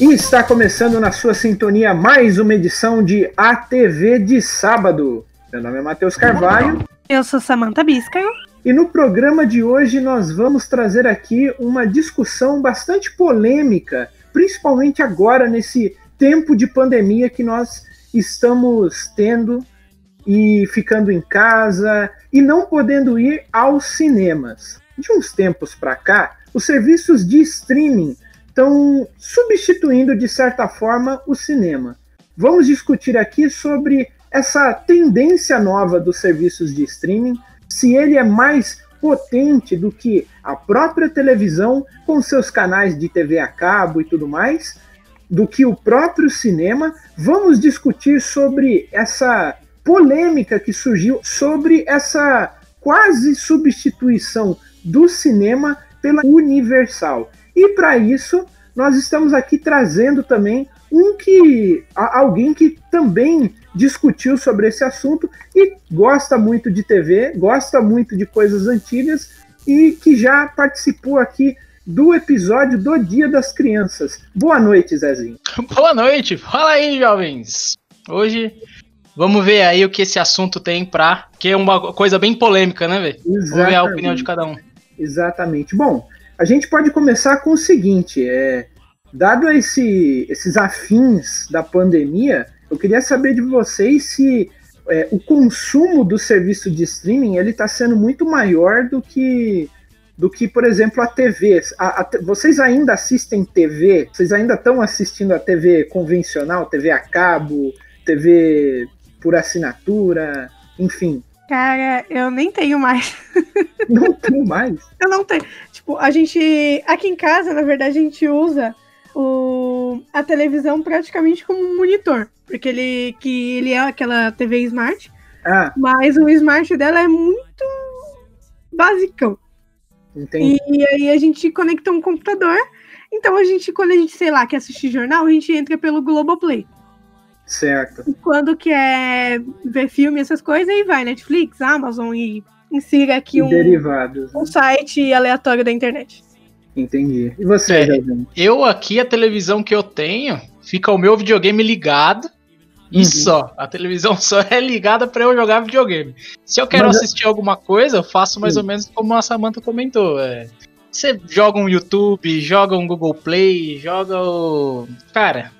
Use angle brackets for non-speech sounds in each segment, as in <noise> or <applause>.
E está começando na sua sintonia mais uma edição de ATV de sábado. Meu nome é Matheus Carvalho. Eu sou Samantha Biscaio. E no programa de hoje nós vamos trazer aqui uma discussão bastante polêmica, principalmente agora nesse tempo de pandemia que nós estamos tendo e ficando em casa e não podendo ir aos cinemas. De uns tempos para cá, os serviços de streaming estão substituindo, de certa forma, o cinema. Vamos discutir aqui sobre essa tendência nova dos serviços de streaming, se ele é mais potente do que a própria televisão, com seus canais de TV a cabo e tudo mais, do que o próprio cinema. Vamos discutir sobre essa polêmica que surgiu sobre essa quase substituição do cinema pela Universal. E para isso, nós estamos aqui trazendo também um que alguém que também discutiu sobre esse assunto e gosta muito de TV, gosta muito de coisas antigas e que já participou aqui do episódio do Dia das Crianças. Boa noite, Zezinho. <laughs> Boa noite. Fala aí, jovens. Hoje vamos ver aí o que esse assunto tem pra. que é uma coisa bem polêmica, né, velho? Vamos ver a opinião de cada um. Exatamente. Bom, a gente pode começar com o seguinte: é, dado esse, esses afins da pandemia, eu queria saber de vocês se é, o consumo do serviço de streaming ele está sendo muito maior do que do que, por exemplo, a TV. A, a, vocês ainda assistem TV? Vocês ainda estão assistindo a TV convencional, TV a cabo, TV por assinatura, enfim? Cara, eu nem tenho mais. <laughs> Não tenho mais? eu não tenho. Tipo, a gente. Aqui em casa, na verdade, a gente usa o, a televisão praticamente como um monitor. Porque ele, que ele é aquela TV Smart. Ah. Mas o Smart dela é muito basicão. Entendi. E aí a gente conecta um computador. Então a gente, quando a gente, sei lá, quer assistir jornal, a gente entra pelo Globoplay. Certo. E quando quer ver filme, essas coisas, aí vai Netflix, Amazon e insira aqui um, Derivados, né? um site aleatório da internet. Entendi. E você, é, Eu aqui, a televisão que eu tenho, fica o meu videogame ligado e uhum. só. A televisão <laughs> só é ligada para eu jogar videogame. Se eu quero Mas assistir alguma coisa, eu faço mais ou menos como a Samantha comentou. É, você joga um YouTube, joga um Google Play, joga o. Cara,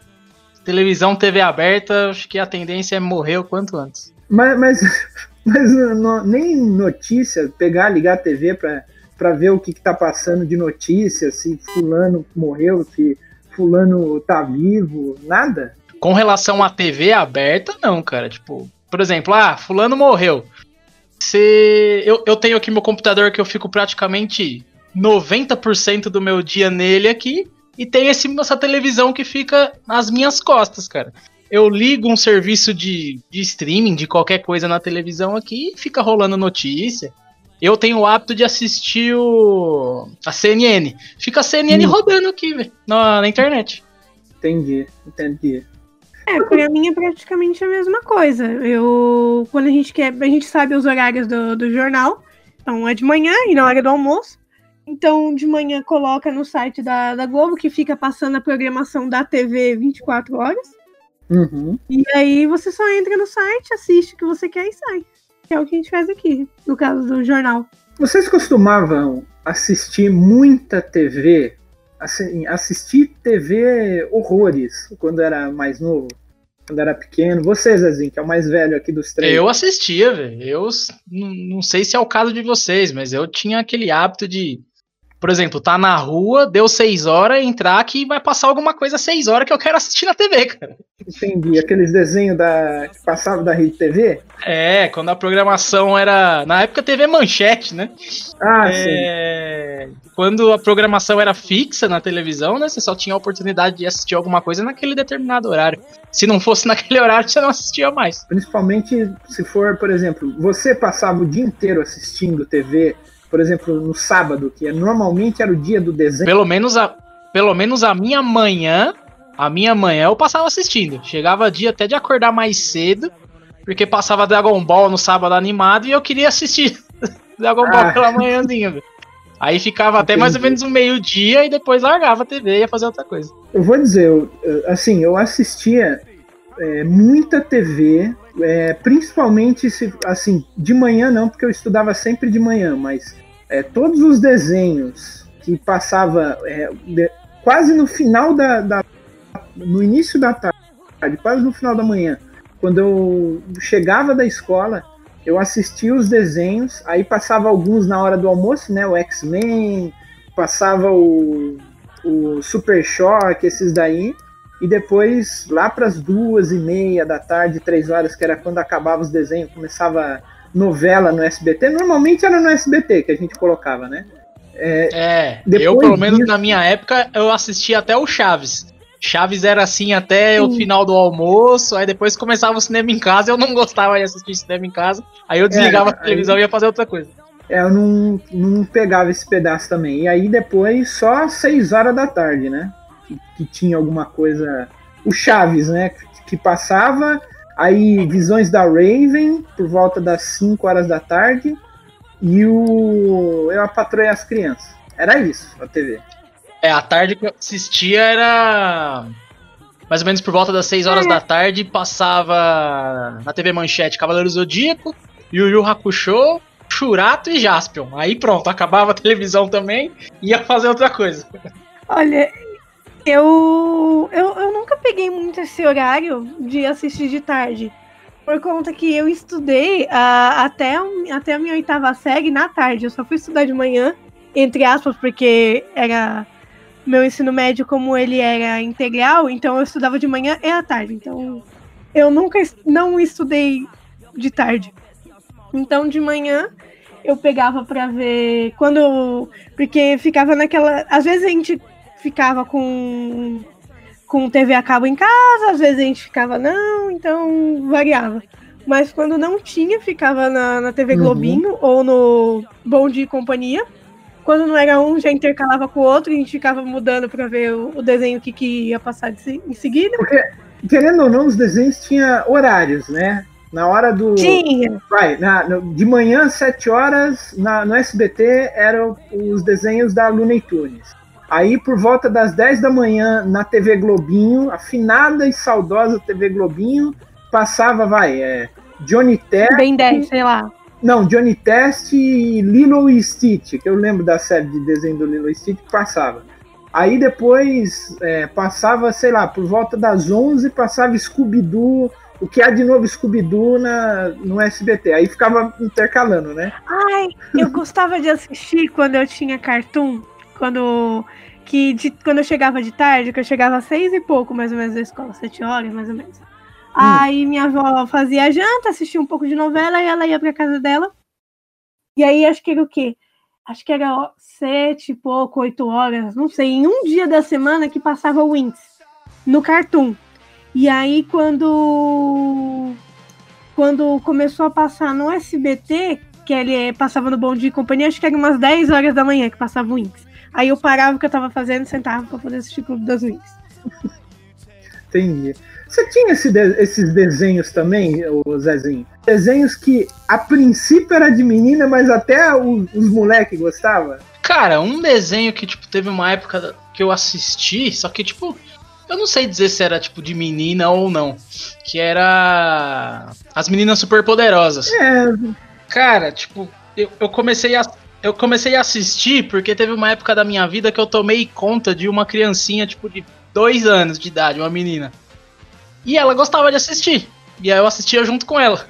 televisão, TV aberta, acho que a tendência é morrer o quanto antes. Mas, mas, <laughs> mas não, nem notícia, pegar, ligar a TV para ver o que está passando de notícia, se fulano morreu, se fulano tá vivo, nada. Com relação à TV aberta, não, cara. Tipo, por exemplo, ah, fulano morreu. Se eu, eu tenho aqui meu computador que eu fico praticamente 90% do meu dia nele aqui e tem esse, essa televisão que fica nas minhas costas, cara. Eu ligo um serviço de, de streaming de qualquer coisa na televisão aqui e fica rolando notícia eu tenho o hábito de assistir o, a CNN. Fica a CNN hum. rodando aqui, velho, na, na, internet. Entendi, entendi. É, pra mim é praticamente a mesma coisa. Eu, quando a gente quer, a gente sabe os horários do, do jornal. Então é de manhã e na hora do almoço. Então, de manhã coloca no site da, da Globo, que fica passando a programação da TV 24 horas. Uhum. E aí você só entra no site, assiste o que você quer e sai que é o que a gente faz aqui, no caso do jornal. Vocês costumavam assistir muita TV? Assim, assistir TV horrores quando era mais novo? Quando era pequeno? Você, Zezinho, que é o mais velho aqui dos três. Eu assistia, velho. Eu não sei se é o caso de vocês, mas eu tinha aquele hábito de por exemplo, tá na rua, deu seis horas, entrar que vai passar alguma coisa seis horas que eu quero assistir na TV, cara. Entendi. Aqueles desenhos da... que passavam da Rede TV? É, quando a programação era. Na época TV Manchete, né? Ah, é... sim. Quando a programação era fixa na televisão, né? Você só tinha a oportunidade de assistir alguma coisa naquele determinado horário. Se não fosse <laughs> naquele horário, você não assistia mais. Principalmente se for, por exemplo, você passava o dia inteiro assistindo TV por exemplo, no sábado, que é, normalmente era o dia do desenho. Pelo menos a, pelo menos a minha manhã, a minha manhã eu passava assistindo. Chegava dia até de acordar mais cedo, porque passava Dragon Ball no sábado animado e eu queria assistir <laughs> Dragon Ball ah. pela manhãzinha, Aí ficava Entendi. até mais ou menos um meio-dia e depois largava a TV e ia fazer outra coisa. Eu vou dizer, eu, assim, eu assistia é, muita TV, é, principalmente se, assim, de manhã não, porque eu estudava sempre de manhã, mas é, todos os desenhos que passava é, de, quase no final da, da, no início da tarde, quase no final da manhã, quando eu chegava da escola, eu assistia os desenhos, aí passava alguns na hora do almoço, né? O X-Men, passava o, o Super Shock, esses daí. E depois, lá para as duas e meia da tarde, três horas, que era quando acabava os desenhos, começava novela no SBT. Normalmente era no SBT que a gente colocava, né? É, é eu, pelo menos na minha época, eu assistia até o Chaves. Chaves era assim até Sim. o final do almoço, aí depois começava o cinema em casa, eu não <laughs> gostava de assistir cinema em casa, aí eu desligava é, a televisão aí, e ia fazer outra coisa. É, eu não, não pegava esse pedaço também. E aí depois só às 6 horas da tarde, né? Que, que, tinha alguma coisa. O Chaves, né? Que, que passava, aí Visões da Raven, por volta das 5 horas da tarde, e o Eu a Patroa as Crianças. Era isso, a TV. É, a tarde que eu assistia era mais ou menos por volta das 6 horas é. da tarde, passava na TV Manchete Cavaleiro Zodíaco, Yu Yu Hakusho, Churato e Jaspion. Aí pronto, acabava a televisão também, ia fazer outra coisa. Olha, eu, eu, eu nunca peguei muito esse horário de assistir de tarde. Por conta que eu estudei uh, até, até a minha oitava série na tarde. Eu só fui estudar de manhã, entre aspas, porque era meu ensino médio, como ele era integral, então eu estudava de manhã e à tarde. Então eu nunca não estudei de tarde. Então de manhã eu pegava para ver quando porque ficava naquela, às vezes a gente ficava com com TV a cabo em casa, às vezes a gente ficava não, então variava. Mas quando não tinha, ficava na, na TV uhum. Globinho uhum. ou no Bom Dia e Companhia. Quando não era um, já intercalava com o outro e a gente ficava mudando para ver o, o, desenho que, que ia passar de, em seguida. Porque, querendo ou não, os desenhos tinham horários, né? Na hora do. Tinha. Vai, na, no, de manhã, às 7 horas, na, no SBT, eram os desenhos da Looney Tunes. Aí, por volta das 10 da manhã, na TV Globinho, afinada e saudosa TV Globinho, passava, vai, é, Johnny Test. Bem 10, sei lá. Não, Johnny Test e Lilo e Stitch, que eu lembro da série de desenho do Lilo e Stitch que passava. Aí depois é, passava, sei lá, por volta das 11 passava Scooby-Doo, o que há de novo Scooby-Doo no SBT. Aí ficava intercalando, né? Ai, eu gostava de assistir quando eu tinha cartoon, quando que de, quando eu chegava de tarde, que eu chegava às seis e pouco mais ou menos da escola, sete horas mais ou menos. Hum. Aí minha avó fazia janta, assistia um pouco de novela e ela ia pra casa dela. E aí acho que era o quê? Acho que era sete e pouco, oito horas, não sei, em um dia da semana que passava o Winx no Cartoon. E aí quando quando começou a passar no SBT, que ele passava no Bom Dia e Companhia, acho que era umas 10 horas da manhã que passava o Winx. Aí eu parava o que eu tava fazendo e sentava pra poder assistir o Clube das Winx. Entendi. Você tinha esse de esses desenhos também, o Zezinho? Desenhos que a princípio era de menina, mas até os, os moleques gostavam? Cara, um desenho que tipo, teve uma época que eu assisti, só que tipo, eu não sei dizer se era tipo de menina ou não. Que era. As meninas super poderosas. É. Cara, tipo, eu, eu comecei a. Eu comecei a assistir porque teve uma época da minha vida que eu tomei conta de uma criancinha, tipo, de dois anos de idade, uma menina. E ela gostava de assistir. E aí eu assistia junto com ela.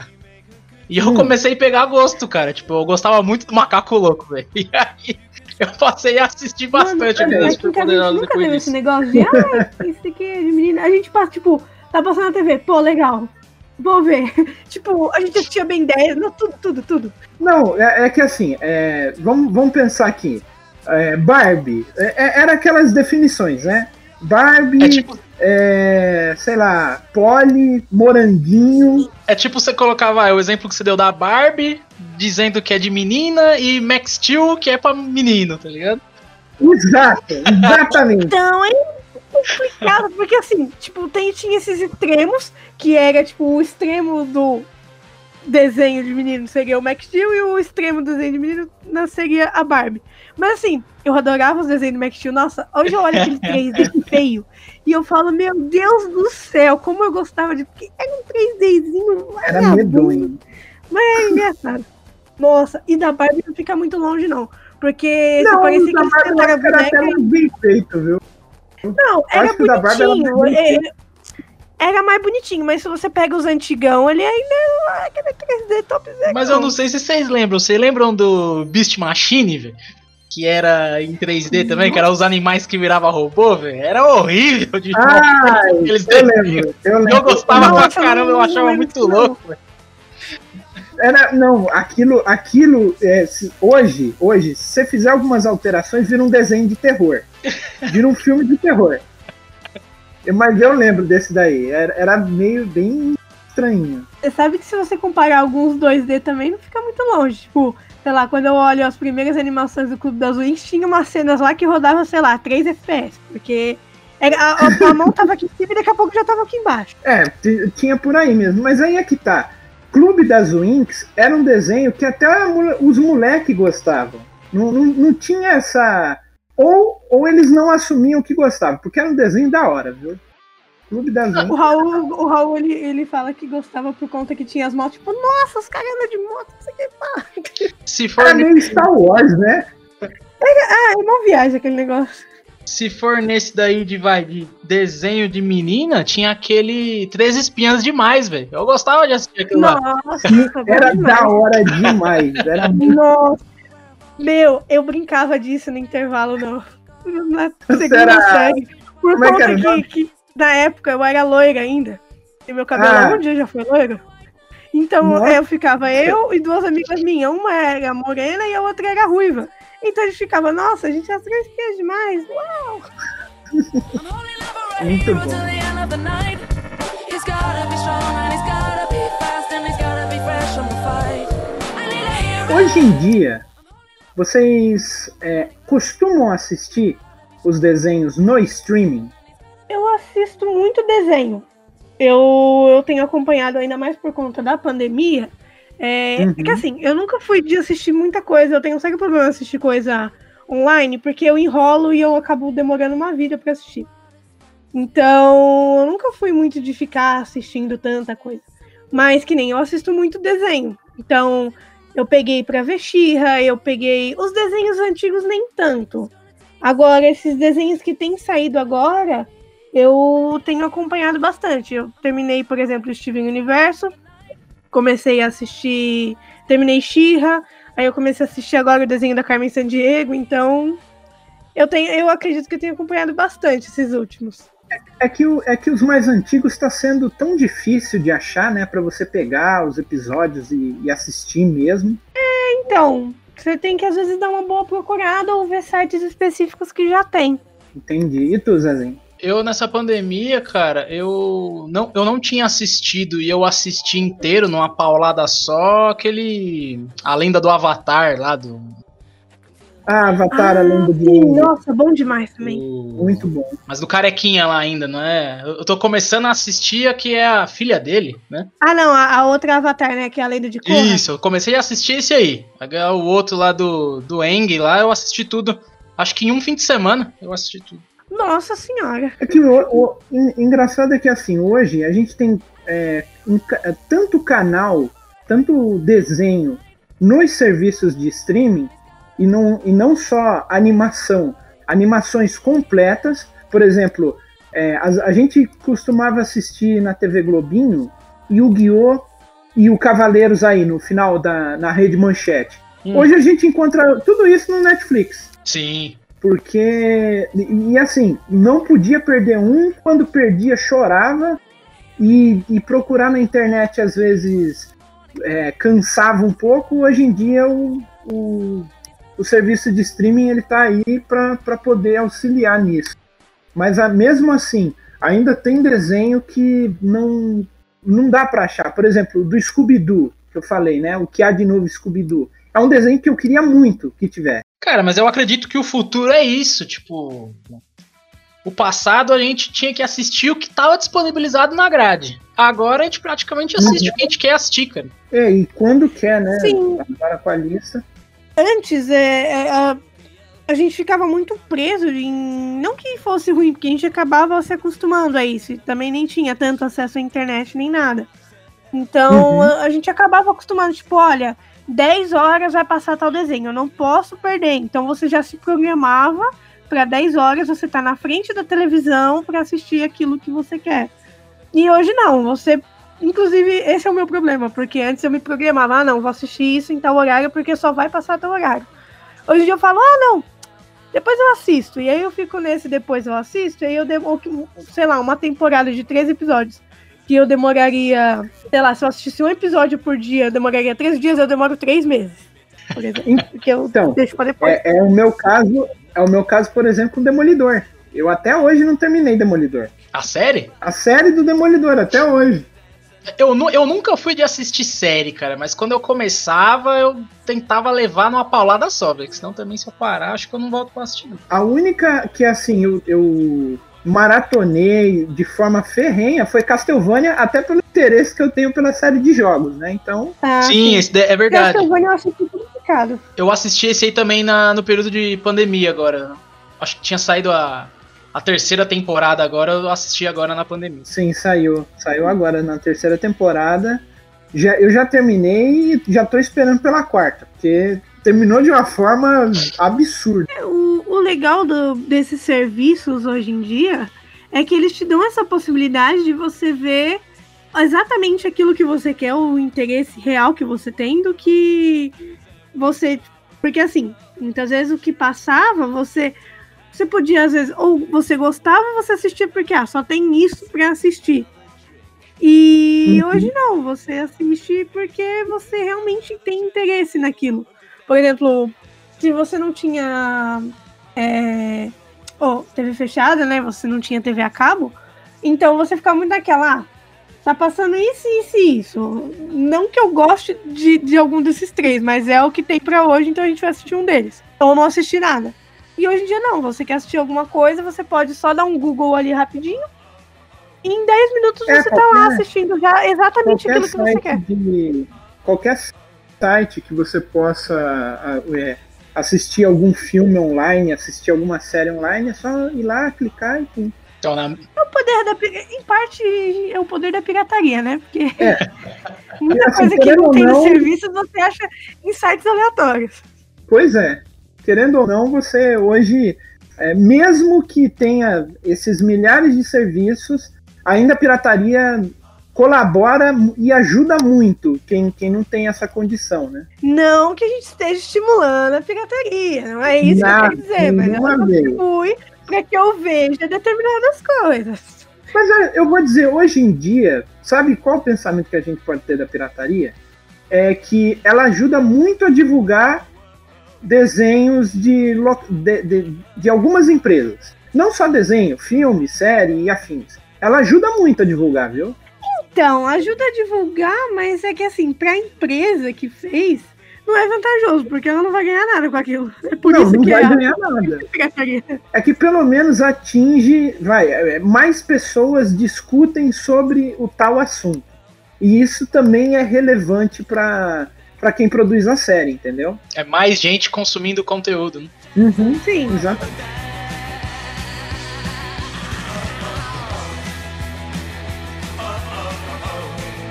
E eu hum. comecei a pegar gosto, cara. Tipo, eu gostava muito do Macaco Louco, velho. <laughs> E aí eu passei a assistir bastante Mano, Meninas Superpoderosas nunca teve esse negócio de, ah, <laughs> isso aqui é de menina. A gente passa, tipo, tá passando na TV, pô, legal. Vou ver. <laughs> tipo, a gente assistia bem 10, não, tudo, tudo, tudo. Não, é, é que assim, é, vamos, vamos pensar aqui. É, Barbie, é, é era aquelas definições, né? Barbie, é tipo... é, sei lá, Polly, Moranguinho. É tipo você colocava ah, o exemplo que você deu da Barbie, dizendo que é de menina, e Max Steel, que é pra menino, tá ligado? Exato, exatamente. então, é complicado, porque assim, tipo, tem, tinha esses extremos, que era tipo o extremo do desenho de menino seria o Max Steel e o extremo desenho de menino seria a Barbie. Mas assim, eu adorava os desenhos do Max Steel. Nossa, hoje eu olho <laughs> aquele 3D feio e eu falo, meu Deus do céu, como eu gostava de. Porque era um 3Dzinho. Era medonho. Mas é engraçado. Nossa, e da Barbie não fica muito longe, não. Porque não, parecia que eles era boneca. bem feito, viu? Não, era bonitinho. Era, é, era mais bonitinho, mas se você pega os antigão, ele ainda é aquele 3D top Mas eu não sei se vocês lembram. Vocês lembram do Beast Machine, velho? Que era em 3D também, que era os animais que virava robô, velho. Era horrível de ah, Eles eu, lembro, eu lembro. Eu gostava Nossa, pra caramba, eu achava muito louco, velho era não, aquilo, aquilo é, se, hoje, hoje, se você fizer algumas alterações, vira um desenho de terror, vira um filme de terror. Mas eu lembro desse daí, era, era meio bem estranho. Você sabe que se você comparar alguns 2D também, não fica muito longe. Tipo, sei lá, quando eu olho as primeiras animações do Clube das Wings, tinha umas cenas lá que rodavam, sei lá, 3 FPS, porque era, a, a, mão tava aqui em cima e daqui a pouco já tava aqui embaixo. É, tinha por aí mesmo, mas aí é que tá. Clube das Winx era um desenho que até os moleques gostavam. Não, não, não tinha essa. Ou, ou eles não assumiam que gostavam, porque era um desenho da hora, viu? Clube das Winx. O Raul, o Raul ele, ele fala que gostava por conta que tinha as motos, tipo, nossa, os caras andam de moto, isso aqui é Se for. Era meio Star Wars, né? ah, é uma viagem aquele negócio. Se for nesse daí de, vai, de desenho de menina, tinha aquele Três Espinhas demais, velho. Eu gostava de assistir aquilo Nossa, lá. Era da hora demais. Era <laughs> Nossa. Meu, eu brincava disso no intervalo, não. Na segunda série. Por Como conta é que, que, na época eu era loira ainda. E meu cabelo ah. um dia já foi loiro. Então Nossa. eu ficava eu e duas amigas minhas. Uma era morena e a outra era ruiva. Então a gente ficava, nossa, a gente é três quias demais, uau! Muito bom. Hoje em dia, vocês é, costumam assistir os desenhos no streaming? Eu assisto muito desenho. Eu, eu tenho acompanhado ainda mais por conta da pandemia. É, uhum. é que assim, eu nunca fui de assistir muita coisa, eu tenho um sério problema de assistir coisa online, porque eu enrolo e eu acabo demorando uma vida para assistir. Então, eu nunca fui muito de ficar assistindo tanta coisa. Mas que nem eu assisto muito desenho. Então, eu peguei pra ver Xirra, eu peguei. Os desenhos antigos nem tanto. Agora, esses desenhos que têm saído agora, eu tenho acompanhado bastante. Eu terminei, por exemplo, Steven Universo comecei a assistir. Terminei Xirra, aí eu comecei a assistir agora o desenho da Carmen Sandiego, então eu tenho, eu acredito que eu tenho acompanhado bastante esses últimos. É, é que, o, é que os mais antigos está sendo tão difícil de achar, né, para você pegar os episódios e, e assistir mesmo. É, então, você tem que às vezes dar uma boa procurada ou ver sites específicos que já tem. Entendi. E tu, Zezinho? Eu, nessa pandemia, cara, eu não, eu não tinha assistido e eu assisti inteiro numa paulada só aquele. A lenda do Avatar lá do. Ah, Avatar, ah, a lenda do. Nossa, bom demais também. O... Muito bom. Mas do carequinha lá ainda, não é? Eu tô começando a assistir a que é a filha dele, né? Ah, não, a, a outra Avatar, né? Que é a lenda de Korra. Isso, eu comecei a assistir esse aí. O outro lá do, do Eng lá, eu assisti tudo. Acho que em um fim de semana eu assisti tudo. Nossa senhora. É que o, o, engraçado é que assim, hoje a gente tem é, um, é, tanto canal, tanto desenho nos serviços de streaming e não, e não só animação, animações completas. Por exemplo, é, a, a, gente costumava assistir na TV Globinho Yu-Gi-Oh! e o Cavaleiros aí no final da na rede Manchete. Hum. Hoje a gente encontra tudo isso no Netflix. Sim. Porque. E, assim, não podia perder um, quando perdia, chorava. E, e procurar na internet, às vezes, é, cansava um pouco. Hoje em dia, o, o, o serviço de streaming ele está aí para poder auxiliar nisso. Mas a, mesmo assim, ainda tem desenho que não, não dá para achar. Por exemplo, do Scooby-Doo, que eu falei, né? O que há de novo Scooby-Doo. É um desenho que eu queria muito que tivesse. Cara, mas eu acredito que o futuro é isso, tipo. o passado a gente tinha que assistir o que estava disponibilizado na grade. Agora a gente praticamente assiste uhum. o que a gente quer assistir, cara. É, e quando quer, né? Sim. Agora com a lista. Antes, é, é a, a, gente ficava muito preso em. Não que fosse ruim, porque a gente acabava se acostumando a isso. E também nem tinha tanto acesso à internet nem nada. Então uhum. a, a gente acabava acostumando, tipo, olha, 10 horas vai passar tal desenho, eu não posso perder. Então você já se programava para 10 horas você tá na frente da televisão para assistir aquilo que você quer. E hoje não, você inclusive esse é o meu problema, porque antes eu me programava, ah, não, vou assistir isso em tal horário porque só vai passar tal horário. Hoje eu falo, ah, não, depois eu assisto. E aí eu fico nesse depois eu assisto, e aí eu demoro, sei lá, uma temporada de três episódios. Que eu demoraria, sei lá, se eu assistisse um episódio por dia, eu demoraria três dias, eu demoro três meses. Por exemplo, que eu então, deixo pra depois. É, é o meu caso, é o meu caso, por exemplo, com Demolidor. Eu até hoje não terminei Demolidor. A série? A série do Demolidor, até hoje. Eu, eu nunca fui de assistir série, cara, mas quando eu começava, eu tentava levar numa paulada só, porque senão também se eu parar, acho que eu não volto pra assistir. A única que, assim, eu, eu maratonei de forma ferrenha foi Castlevania, até pelo interesse que eu tenho pela série de jogos, né? Então. Ah, sim, sim. é verdade. Castlevania eu acho complicado. Eu assisti esse aí também na, no período de pandemia agora. Acho que tinha saído a, a terceira temporada agora, eu assisti agora na pandemia. Sim, saiu. Saiu agora na terceira temporada. Já, eu já terminei e já tô esperando pela quarta, porque terminou de uma forma absurda. É, o, o legal do, desses serviços hoje em dia é que eles te dão essa possibilidade de você ver exatamente aquilo que você quer, o interesse real que você tem, do que você. Porque assim, muitas vezes o que passava, você. Você podia, às vezes, ou você gostava, você assistia porque, ah, só tem isso para assistir. E uhum. hoje não, você assiste porque você realmente tem interesse naquilo. Por exemplo, se você não tinha é, oh, TV fechada, né? Você não tinha TV a cabo, então você fica muito naquela, ah, tá passando isso, isso e isso. Não que eu goste de, de algum desses três, mas é o que tem para hoje, então a gente vai assistir um deles. Ou não assistir nada. E hoje em dia não, você quer assistir alguma coisa, você pode só dar um Google ali rapidinho. E em 10 minutos é, você tá lá assistindo já exatamente aquilo que você quer. De, qualquer site que você possa é, assistir algum filme online, assistir alguma série online, é só ir lá, clicar e pum. Então, na... É o poder da em parte é o poder da pirataria, né? Porque é. <laughs> muita assim, coisa que não tem não... no serviço você acha em sites aleatórios. Pois é. Querendo ou não, você hoje, é, mesmo que tenha esses milhares de serviços, ainda a pirataria colabora e ajuda muito quem, quem não tem essa condição, né? Não que a gente esteja estimulando a pirataria, não é isso que eu quero dizer, mas ela contribui para que eu veja determinadas coisas. Mas eu vou dizer, hoje em dia, sabe qual o pensamento que a gente pode ter da pirataria? É que ela ajuda muito a divulgar desenhos de, de, de, de algumas empresas. Não só desenho, filme, série e afins. Ela ajuda muito a divulgar, viu? Então, ajuda a divulgar, mas é que assim, para a empresa que fez, não é vantajoso, porque ela não vai ganhar nada com aquilo. É por não, isso não que vai é ganhar nada. <laughs> É que pelo menos atinge, vai, é, mais pessoas discutem sobre o tal assunto. E isso também é relevante para para quem produz a série, entendeu? É mais gente consumindo conteúdo. Né? Uhum, sim, exatamente.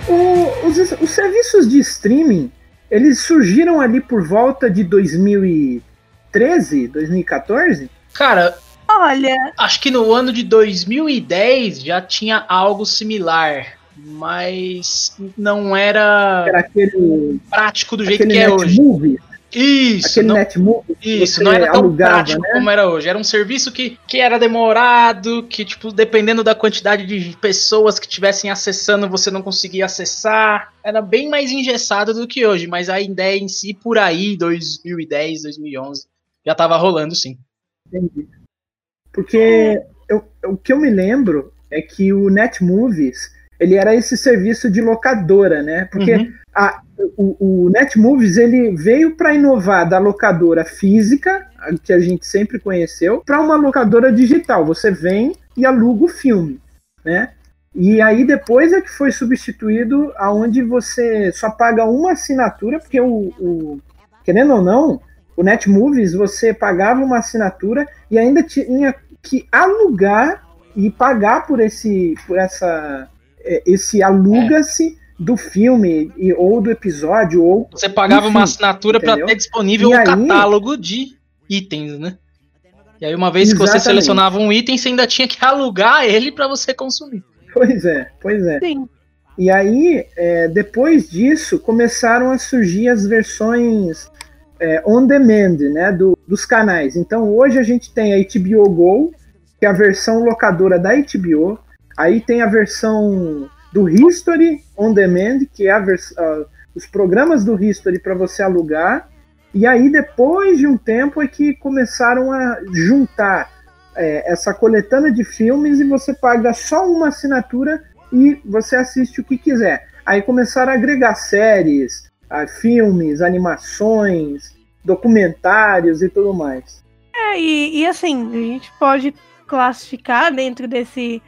O, os, os serviços de streaming, eles surgiram ali por volta de 2013, 2014? Cara, olha. Acho que no ano de 2010 já tinha algo similar, mas não era, era aquele, prático do jeito que é hoje. Movie. Isso. Aquele não, netbook. Isso, não era tão alugava, prático né? como era hoje. Era um serviço que, que era demorado, que, tipo, dependendo da quantidade de pessoas que estivessem acessando, você não conseguia acessar. Era bem mais engessado do que hoje, mas a ideia em si, por aí, 2010, 2011, já estava rolando sim. Entendi. Porque eu, o que eu me lembro é que o Netmovies ele era esse serviço de locadora, né? Porque uhum. a, o, o Netmovies ele veio para inovar da locadora física que a gente sempre conheceu, para uma locadora digital. Você vem e aluga o filme, né? E aí depois é que foi substituído aonde você só paga uma assinatura, porque o, o querendo ou não, o Netmovies você pagava uma assinatura e ainda tinha que alugar e pagar por esse por essa esse aluga-se do filme e, ou do episódio ou você pagava enfim, uma assinatura para ter disponível o um catálogo de itens, né? E aí uma vez Exatamente. que você selecionava um item, você ainda tinha que alugar ele para você consumir. Pois é, pois é. Sim. E aí, é, depois disso, começaram a surgir as versões é, on demand, né, do, dos canais. Então, hoje a gente tem a HBO Go, que é a versão locadora da HBO. Aí tem a versão do History on Demand, que é uh, os programas do History para você alugar. E aí, depois de um tempo, é que começaram a juntar é, essa coletânea de filmes e você paga só uma assinatura e você assiste o que quiser. Aí começaram a agregar séries, a filmes, animações, documentários e tudo mais. É, e, e assim, a gente pode classificar dentro desse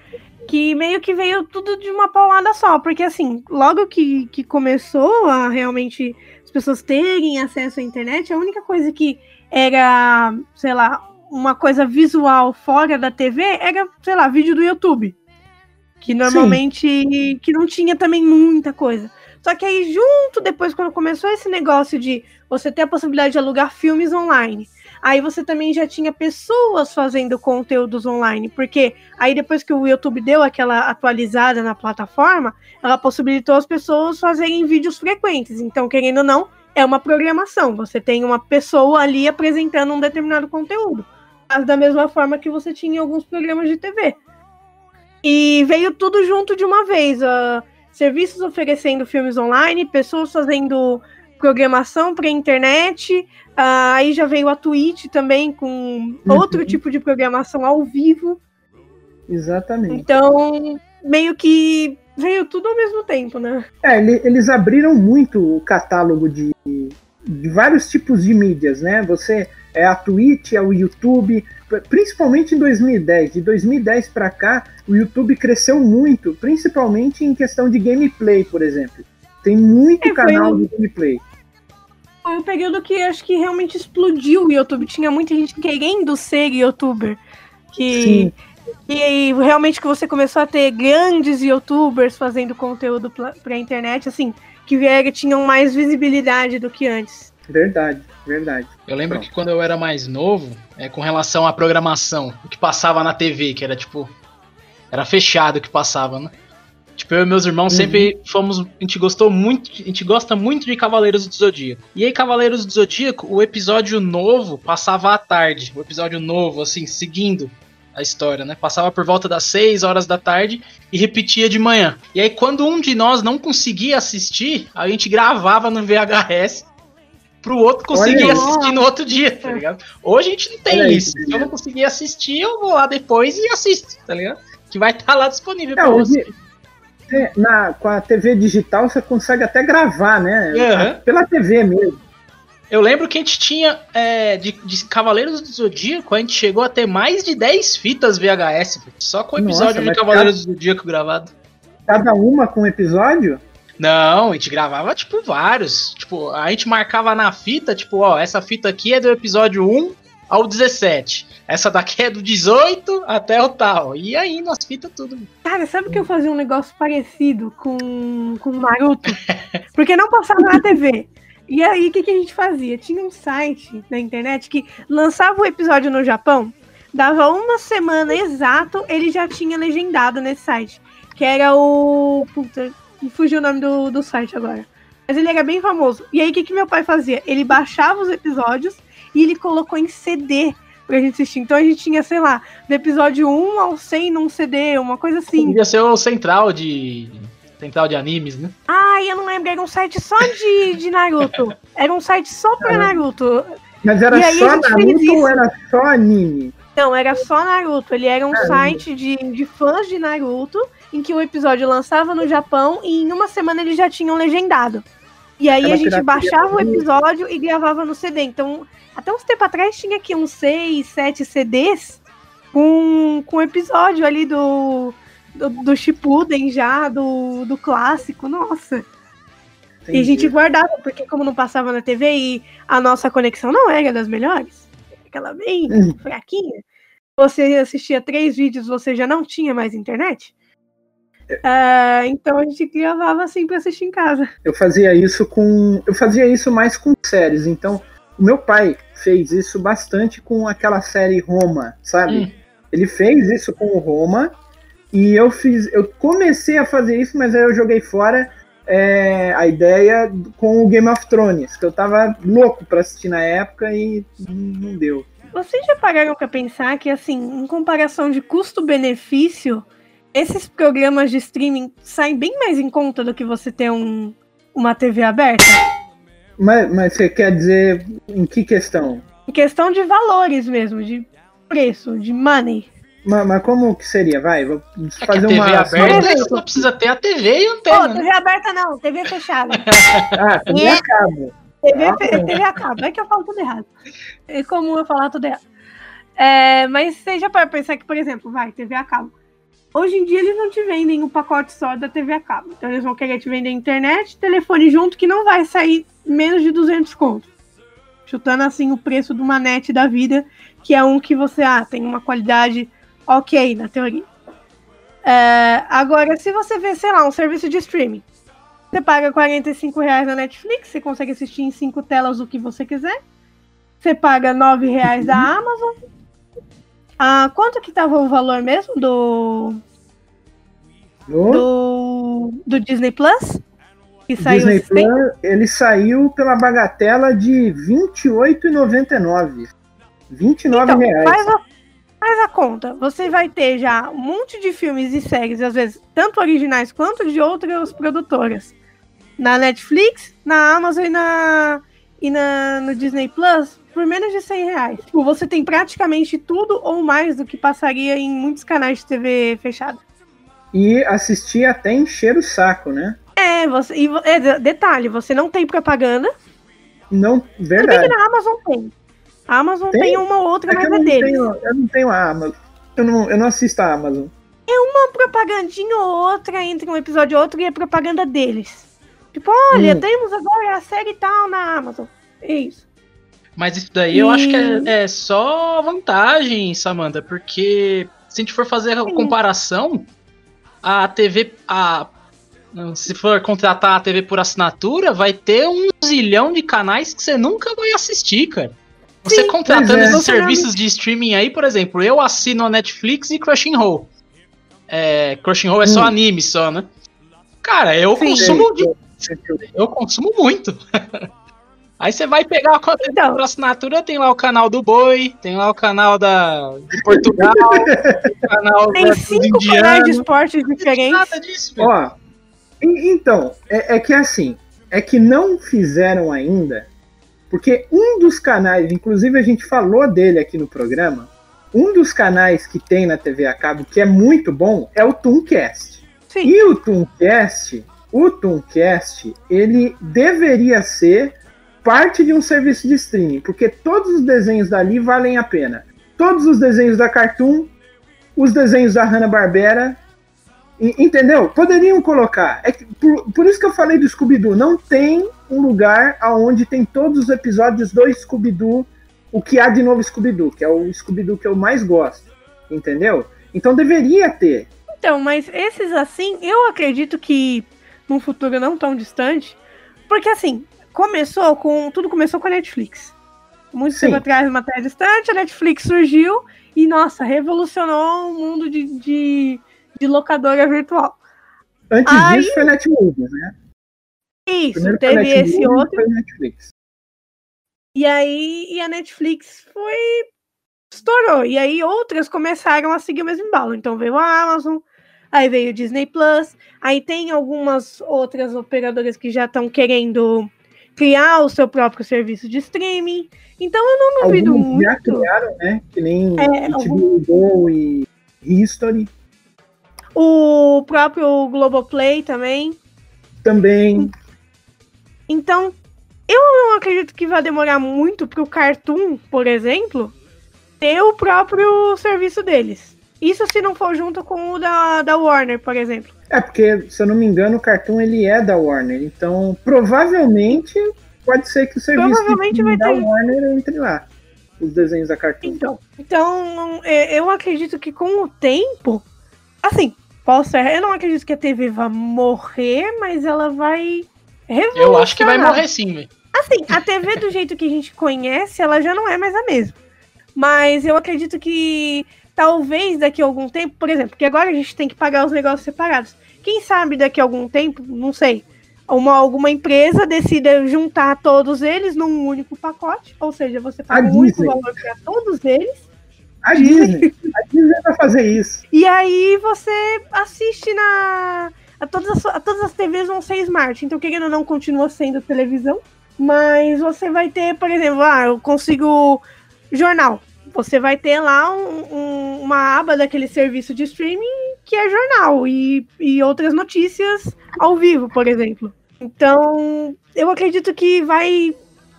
que meio que veio tudo de uma paulada só, porque assim, logo que, que começou a realmente as pessoas terem acesso à internet, a única coisa que era, sei lá, uma coisa visual fora da TV era, sei lá, vídeo do YouTube. Que normalmente Sim. que não tinha também muita coisa. Só que aí, junto, depois, quando começou esse negócio de você ter a possibilidade de alugar filmes online, aí você também já tinha pessoas fazendo conteúdos online, porque aí depois que o YouTube deu aquela atualizada na plataforma, ela possibilitou as pessoas fazerem vídeos frequentes. Então, querendo ou não, é uma programação. Você tem uma pessoa ali apresentando um determinado conteúdo. Mas da mesma forma que você tinha em alguns programas de TV. E veio tudo junto de uma vez. Uh, serviços oferecendo filmes online, pessoas fazendo programação para internet. Uh, aí já veio a Twitch também com uhum. outro tipo de programação ao vivo. Exatamente. Então, meio que veio tudo ao mesmo tempo, né? É, eles abriram muito o catálogo de, de vários tipos de mídias, né? Você é a Twitch, é o YouTube, principalmente em 2010. De 2010 para cá, o YouTube cresceu muito, principalmente em questão de gameplay, por exemplo. Tem muito é, canal de gameplay. Foi um período que acho que realmente explodiu o YouTube. Tinha muita gente querendo ser youtuber. Que, Sim. E realmente que você começou a ter grandes youtubers fazendo conteúdo pra, pra internet, assim, que vieram, tinham mais visibilidade do que antes. Verdade, verdade. Eu lembro Pronto. que quando eu era mais novo, é, com relação à programação, o que passava na TV, que era tipo. Era fechado o que passava, né? Tipo, eu e meus irmãos uhum. sempre fomos. A gente gostou muito. A gente gosta muito de Cavaleiros do Zodíaco. E aí, Cavaleiros do Zodíaco, o episódio novo passava à tarde. O episódio novo, assim, seguindo a história, né? Passava por volta das 6 horas da tarde e repetia de manhã. E aí, quando um de nós não conseguia assistir, a gente gravava no VHS pro outro conseguir Olha, assistir no outro dia, tá ligado? Hoje a gente não tem Olha isso. Se eu não conseguir assistir, eu vou lá depois e assisto, tá ligado? Que vai estar tá lá disponível é, pra você. Na, com a TV digital você consegue até gravar, né? Uhum. Pela TV mesmo. Eu lembro que a gente tinha é, de, de, Cavaleiros do Zodíaco, a gente chegou a ter mais de 10 fitas VHS, só com o episódio Nossa, de Cavaleiros cada, do Zodíaco gravado. Cada uma com episódio? Não, a gente gravava, tipo, vários. Tipo, a gente marcava na fita, tipo, ó, essa fita aqui é do episódio 1 ao 17. Essa daqui é do 18 até o tal. E aí, nas fitas tudo. Cara, sabe que eu fazia um negócio parecido com, com Naruto? <laughs> Porque não passava na TV. E aí, o que, que a gente fazia? Tinha um site na internet que lançava o episódio no Japão, dava uma semana exato, ele já tinha legendado nesse site. Que era o. Puta, me fugiu o nome do, do site agora. Mas ele era bem famoso. E aí, o que, que meu pai fazia? Ele baixava os episódios e ele colocou em CD pra gente assistir. Então a gente tinha, sei lá, do episódio 1 ao 100 num CD, uma coisa assim. Devia ser o central de Central de animes, né? Ah, eu não lembro, era um site só de, de Naruto. Era um site só pra Naruto. Mas era só Naruto ou era só anime? Não, era só Naruto. Ele era um ah, site de, de fãs de Naruto, em que o episódio lançava no Japão e em uma semana eles já tinham legendado. E aí a gente baixava o episódio e gravava no CD. Então, até uns tempo atrás tinha aqui uns 6, 7 CDs com, com episódio ali do, do, do Shippuden já, do, do clássico. Nossa. Entendi. E a gente guardava, porque como não passava na TV e a nossa conexão não era das melhores, aquela bem uhum. fraquinha, você assistia três vídeos, você já não tinha mais internet. Uh, então a gente gravava assim para assistir em casa. Eu fazia isso com. Eu fazia isso mais com séries. Então, o meu pai fez isso bastante com aquela série Roma, sabe? Hum. Ele fez isso com o Roma e eu fiz. Eu comecei a fazer isso, mas aí eu joguei fora é, a ideia com o Game of Thrones, que eu tava louco para assistir na época e não deu. Vocês já pararam para pensar que, assim, em comparação de custo-benefício, esses programas de streaming saem bem mais em conta do que você ter um, uma TV aberta? Mas, mas você quer dizer em que questão? Em questão de valores mesmo, de preço, de money. Mas, mas, como que seria? Vai, vou é fazer uma. TV aberta, você só precisa ter a TV e o antena. Pô, TV aberta não, TV fechada. <laughs> ah, TV a cabo. TV, ah, TV a cabo, é que eu falo tudo errado. É comum eu falar tudo errado. É, mas seja para pensar que, por exemplo, vai, TV a cabo. Hoje em dia eles não te vendem o um pacote só da TV a cabo. Então eles vão querer te vender internet, telefone junto, que não vai sair menos de 200 contos. Chutando assim o preço de uma net da vida, que é um que você ah, tem uma qualidade ok na teoria. É, agora, se você vê, sei lá, um serviço de streaming, você paga 45 reais na Netflix, você consegue assistir em cinco telas o que você quiser. Você paga 9 reais da Amazon. Ah, quanto que tava o valor mesmo do. Do, do Disney Plus? Que saiu Disney Plus, ele saiu pela bagatela de R$28,99. 29 então, reais. Faz a, faz a conta. Você vai ter já um monte de filmes e séries, às vezes, tanto originais quanto de outras produtoras. Na Netflix, na Amazon e na, e na, no Disney Plus por menos de 100 reais. Tipo, você tem praticamente tudo ou mais do que passaria em muitos canais de TV fechada. E assistir até encher o saco, né? É, você, e, é, detalhe, você não tem propaganda. Não, verdade. Tudo que na Amazon tem. A Amazon tem, tem uma ou outra, é mas é deles. Tenho, eu não tenho a Amazon. Eu não, eu não assisto a Amazon. É uma propagandinha ou outra entre um episódio e outro e é propaganda deles. Tipo, olha, hum. temos agora a série tal na Amazon. É isso. Mas isso daí e... eu acho que é, é, só vantagem, Samanta, porque se a gente for fazer a comparação, a TV. A, se for contratar a TV por assinatura, vai ter um zilhão de canais que você nunca vai assistir, cara. Você Sim, contratando é. esses serviços de streaming aí, por exemplo, eu assino a Netflix e Crushing Roll. É, Crushing Roll é só hum. anime, só, né? Cara, eu Sim, consumo. De, eu consumo muito. <laughs> Aí você vai pegar a conta então. por assinatura, tem lá o canal do Boi, tem lá o canal da, de Portugal, <laughs> o canal tem da, cinco canais de esportes diferentes. Nada disso, Ó, então, é, é que assim, é que não fizeram ainda, porque um dos canais, inclusive a gente falou dele aqui no programa, um dos canais que tem na TV a cabo que é muito bom é o Tooncast. Sim. E o Tooncast, o Tooncast, ele deveria ser parte de um serviço de streaming, porque todos os desenhos dali valem a pena. Todos os desenhos da Cartoon, os desenhos da Hanna-Barbera, entendeu? Poderiam colocar. É que, por, por, isso que eu falei do Scooby-Doo. Não tem um lugar onde tem todos os episódios do Scooby-Doo, o que há de novo Scooby-Doo, que é o Scooby-Doo que eu mais gosto, entendeu? Então deveria ter. Então, mas esses assim, eu acredito que num futuro não tão distante, porque assim, começou com. Tudo começou com a Netflix. Muito Sim. tempo atrás, uma terra distante, a Netflix surgiu e, nossa, revolucionou o mundo de, de, de locadora virtual. Antes Aí, disso foi Netmovies, né? Isso, Primeiro teve esse outro. Foi Netflix. E aí e a Netflix foi. estourou. E aí outras começaram a seguir o mesmo embalo. Então veio a Amazon, aí veio o Disney Plus, aí tem algumas outras operadoras que já estão querendo criar o seu próprio serviço de streaming. Então eu não duvido Alguns muito. Já criaram, né? Que nem é, HBO algum... Go e History. O próprio Globoplay também. Também. Então, eu não acredito que vai demorar muito para o Cartoon, por exemplo, ter o próprio serviço deles. Isso se não for junto com o da, da Warner, por exemplo. É, porque, se eu não me engano, o Cartoon ele é da Warner. Então, provavelmente, pode ser que o serviço da ter... Warner entre lá. Os desenhos da Cartoon. Então, então, é, eu acredito que com o tempo, assim, posso eu não acredito que a TV vá morrer, mas ela vai Eu acho que vai morrer sim, velho. Assim, a TV do jeito que a gente conhece, ela já não é mais a mesma. Mas eu acredito que talvez daqui a algum tempo, por exemplo, porque agora a gente tem que pagar os negócios separados. Quem sabe daqui a algum tempo, não sei, uma, alguma empresa decida juntar todos eles num único pacote, ou seja, você paga um único valor para todos eles. A Disney, a Disney vai fazer isso. E aí você assiste na. A todas, as, a todas as TVs vão ser smart, então querendo ou não continua sendo televisão, mas você vai ter, por exemplo, ah, eu consigo jornal. Você vai ter lá um, um, uma aba daquele serviço de streaming que é jornal e, e outras notícias ao vivo, por exemplo. Então, eu acredito que vai.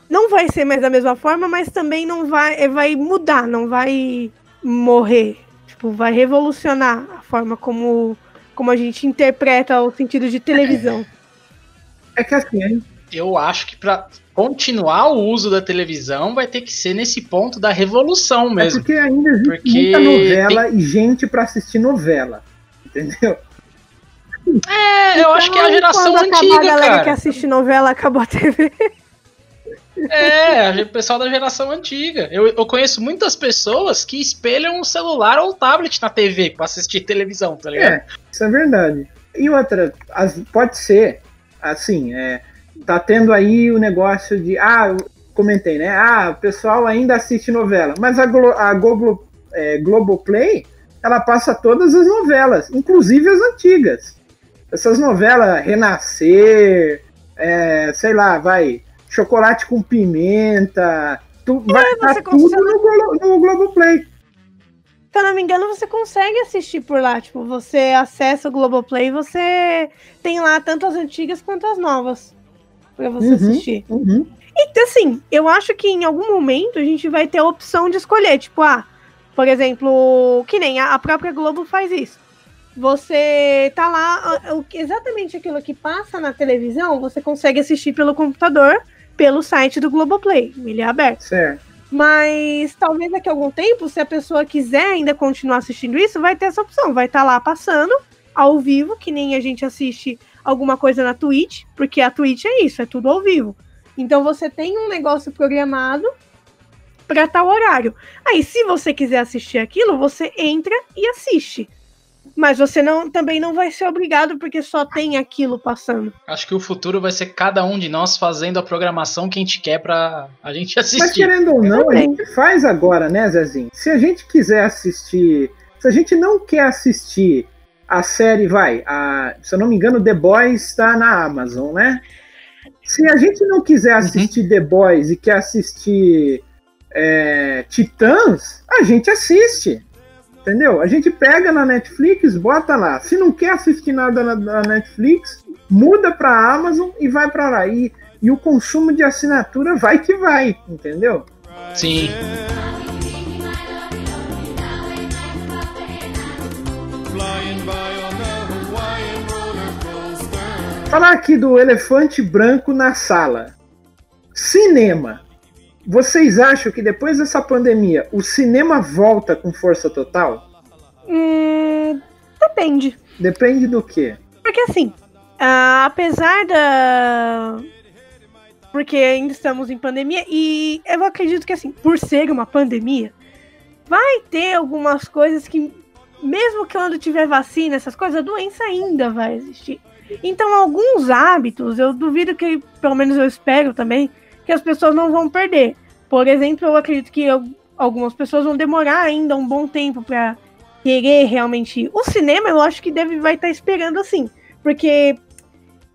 Não vai ser mais da mesma forma, mas também não vai. É, vai mudar, não vai morrer. Tipo, vai revolucionar a forma como, como a gente interpreta o sentido de televisão. É que assim, eu acho que para continuar o uso da televisão vai ter que ser nesse ponto da revolução é mesmo. É porque ainda existe porque muita novela tem... e gente para assistir novela, entendeu? É, eu então, acho que é a geração antiga, a galera cara. que assiste novela acabou a TV. É, o pessoal da geração antiga. Eu, eu conheço muitas pessoas que espelham o celular ou o tablet na TV para assistir televisão, tá ligado? É, isso é verdade. E outra, as, pode ser, assim, é, tá tendo aí o negócio de. Ah, comentei, né? Ah, o pessoal ainda assiste novela. Mas a, Glo a Globo, é, Globoplay, ela passa todas as novelas, inclusive as antigas. Essas novelas Renascer, é, sei lá, vai. Chocolate com pimenta. Tu, é, vai estar tudo no, Glo no Globoplay. Se eu não me engano, você consegue assistir por lá. Tipo, você acessa o Globoplay e você tem lá tanto as antigas quanto as novas para você uhum, assistir. Uhum. Então, assim, eu acho que em algum momento a gente vai ter a opção de escolher, tipo, ah, por exemplo, que nem a, própria Globo faz isso. Você tá lá, exatamente aquilo que passa na televisão, você consegue assistir pelo computador, pelo site do Globoplay. Ele é aberto. Certo. Mas talvez daqui a algum tempo, se a pessoa quiser ainda continuar assistindo isso, vai ter essa opção. Vai estar tá lá passando ao vivo, que nem a gente assiste alguma coisa na Twitch, porque a Twitch é isso, é tudo ao vivo. Então você tem um negócio programado para tal horário. Aí, se você quiser assistir aquilo, você entra e assiste. Mas você não, também não vai ser obrigado porque só tem aquilo passando. Acho que o futuro vai ser cada um de nós fazendo a programação que a gente quer pra a gente assistir. Mas querendo ou não, a gente faz agora, né, Zezinho? Se a gente quiser assistir, se a gente não quer assistir a série vai, a, se eu não me engano, The Boys está na Amazon, né? Se a gente não quiser assistir uhum. The Boys e quer assistir é, Titãs, a gente assiste. Entendeu? A gente pega na Netflix, bota lá. Se não quer assistir nada na, na Netflix, muda para Amazon e vai para lá. E, e o consumo de assinatura vai que vai, entendeu? Sim. Falar aqui do elefante branco na sala. Cinema. Vocês acham que depois dessa pandemia o cinema volta com força total? Hum, depende. Depende do quê? Porque assim, uh, apesar da. Porque ainda estamos em pandemia, e eu acredito que assim, por ser uma pandemia, vai ter algumas coisas que, mesmo que quando tiver vacina, essas coisas, a doença ainda vai existir. Então, alguns hábitos, eu duvido que, pelo menos eu espero também, que as pessoas não vão perder. Por exemplo, eu acredito que eu, algumas pessoas vão demorar ainda um bom tempo para querer realmente. O cinema, eu acho que deve vai estar tá esperando assim, porque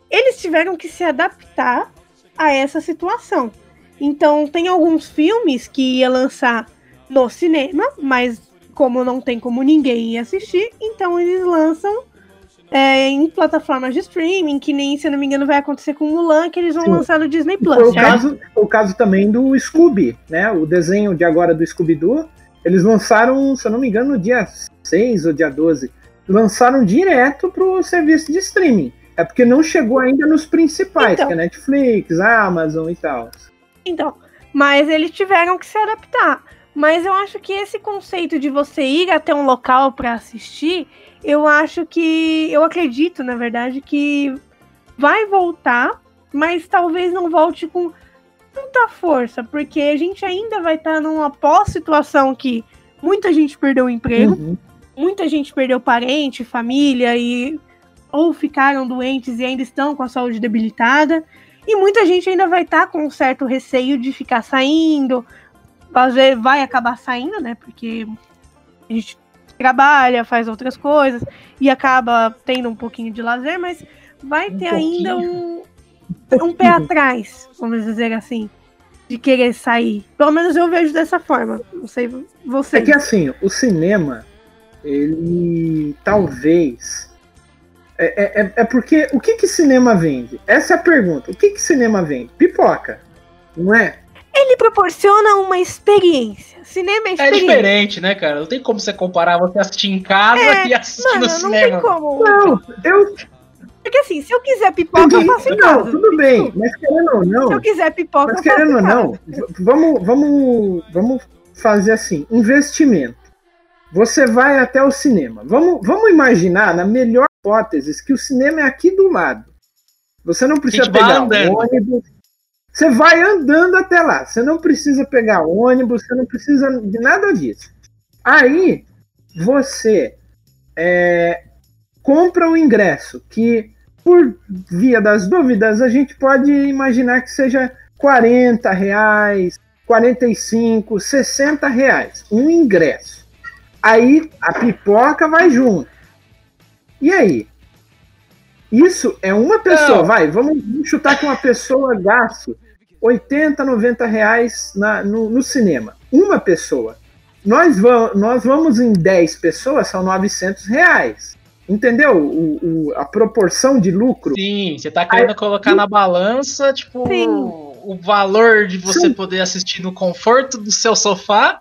eles tiveram que se adaptar a essa situação. Então, tem alguns filmes que ia lançar no cinema, mas como não tem como ninguém ir assistir, então eles lançam é, em plataformas de streaming, que nem, se não me engano, vai acontecer com Mulan, que eles vão Sim. lançar no Disney Plus. Foi o, caso, o caso também do Scooby, né? O desenho de agora do Scooby-Doo. Eles lançaram, se eu não me engano, no dia 6 ou dia 12. Lançaram direto pro serviço de streaming. É porque não chegou ainda nos principais, então, que é Netflix, Amazon e tal. Então, mas eles tiveram que se adaptar. Mas eu acho que esse conceito de você ir até um local para assistir, eu acho que. Eu acredito, na verdade, que vai voltar, mas talvez não volte com tanta força, porque a gente ainda vai estar tá numa pós-situação que muita gente perdeu o emprego, uhum. muita gente perdeu parente, família e ou ficaram doentes e ainda estão com a saúde debilitada. E muita gente ainda vai estar tá com um certo receio de ficar saindo, fazer, vai acabar saindo, né? Porque a gente trabalha, faz outras coisas e acaba tendo um pouquinho de lazer, mas vai um ter pouquinho. ainda um, um pé atrás, vamos dizer assim, de querer sair. Pelo menos eu vejo dessa forma. Não sei você. É que assim, o cinema, ele talvez. É, é, é porque o que que cinema vende? Essa é a pergunta. O que que cinema vende? Pipoca, não é? Ele proporciona uma experiência. Cinema é, é experiência. É diferente, né, cara? Não tem como você comparar você assistir em casa é, e assistir mano, no cinema. Não tem como. Não, eu. Porque assim, se eu quiser pipoca, eu faço em casa. Não, tudo bem, mas querendo ou não. Se eu quiser pipoca, mas querendo ou não, vamos, vamos, vamos fazer assim: investimento. Você vai até o cinema. Vamos, vamos imaginar, na melhor hipótese, que o cinema é aqui do lado. Você não precisa pegar um ônibus, você vai andando até lá. Você não precisa pegar ônibus, você não precisa de nada disso. Aí você é, compra o um ingresso, que por via das dúvidas a gente pode imaginar que seja 40 reais, 45, 60 reais, um ingresso. Aí a pipoca vai junto. E aí? Isso é uma pessoa, Não. vai, vamos chutar que uma pessoa gaste 80, 90 reais na, no, no cinema. Uma pessoa. Nós, vamos, nós vamos em 10 pessoas, são 900 reais. Entendeu? O, o, a proporção de lucro. Sim, você está querendo Aí, colocar na balança, tipo, sim. o valor de você sim. poder assistir no conforto do seu sofá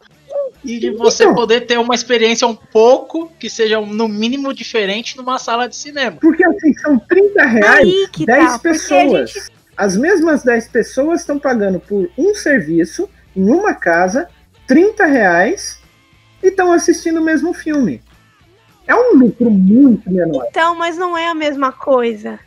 e de você então, poder ter uma experiência um pouco, que seja no mínimo diferente numa sala de cinema. Porque assim, são 30 reais, 10 tá, pessoas. Gente as mesmas 10 pessoas estão pagando por um serviço em uma casa 30 reais e estão assistindo o mesmo filme. É um lucro muito menor. Então, mas não é a mesma coisa.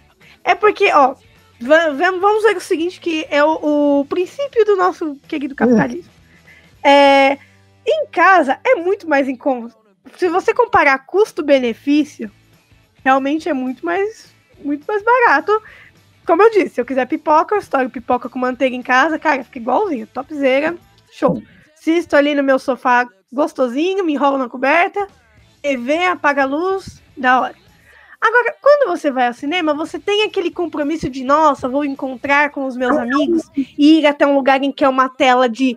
É porque, ó, vamos ver o seguinte, que é o, o princípio do nosso querido capitalismo. Hum. É, em casa é muito mais em conta. Se você comparar custo-benefício, realmente é muito mais, muito mais barato como eu disse, se eu quiser pipoca, eu estouro pipoca com manteiga em casa, cara, fica igualzinho, topzera, show. Assisto ali no meu sofá gostosinho, me enrolo na coberta, TV, apaga a luz, da hora. Agora, quando você vai ao cinema, você tem aquele compromisso de, nossa, vou encontrar com os meus amigos e ir até um lugar em que é uma tela de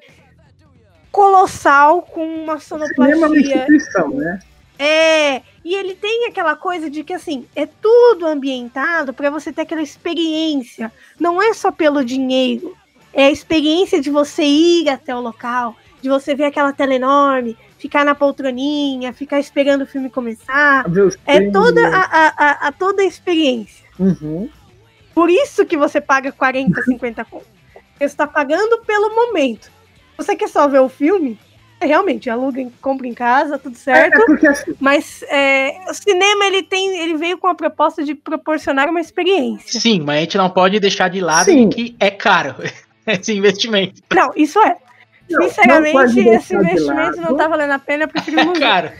colossal com uma sonoplastia. Cinema é uma instituição, né? É, e ele tem aquela coisa de que assim, é tudo ambientado para você ter aquela experiência. Não é só pelo dinheiro. É a experiência de você ir até o local, de você ver aquela tela enorme, ficar na poltroninha, ficar esperando o filme começar. É toda a, a, a, toda a experiência. Uhum. Por isso que você paga 40, 50 conto. Você está pagando pelo momento. Você quer só ver o filme? Realmente, aluga, compra em casa, tudo certo. É, é porque assim... Mas é, o cinema ele tem, ele veio com a proposta de proporcionar uma experiência. Sim, mas a gente não pode deixar de lado Sim. que é caro <laughs> esse investimento. Não, isso é. Não, Sinceramente, não esse investimento não tá valendo a pena, eu prefiro não. É caro.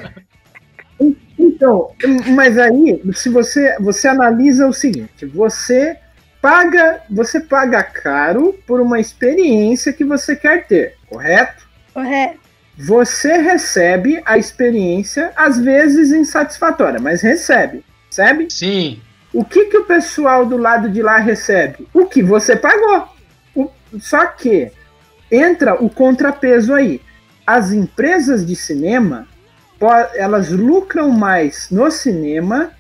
Então, mas aí, se você, você analisa o seguinte, você paga, você paga caro por uma experiência que você quer ter, correto? Correto você recebe a experiência, às vezes insatisfatória, mas recebe, recebe? Sim. O que, que o pessoal do lado de lá recebe? O que você pagou. O, só que entra o contrapeso aí. As empresas de cinema, elas lucram mais no cinema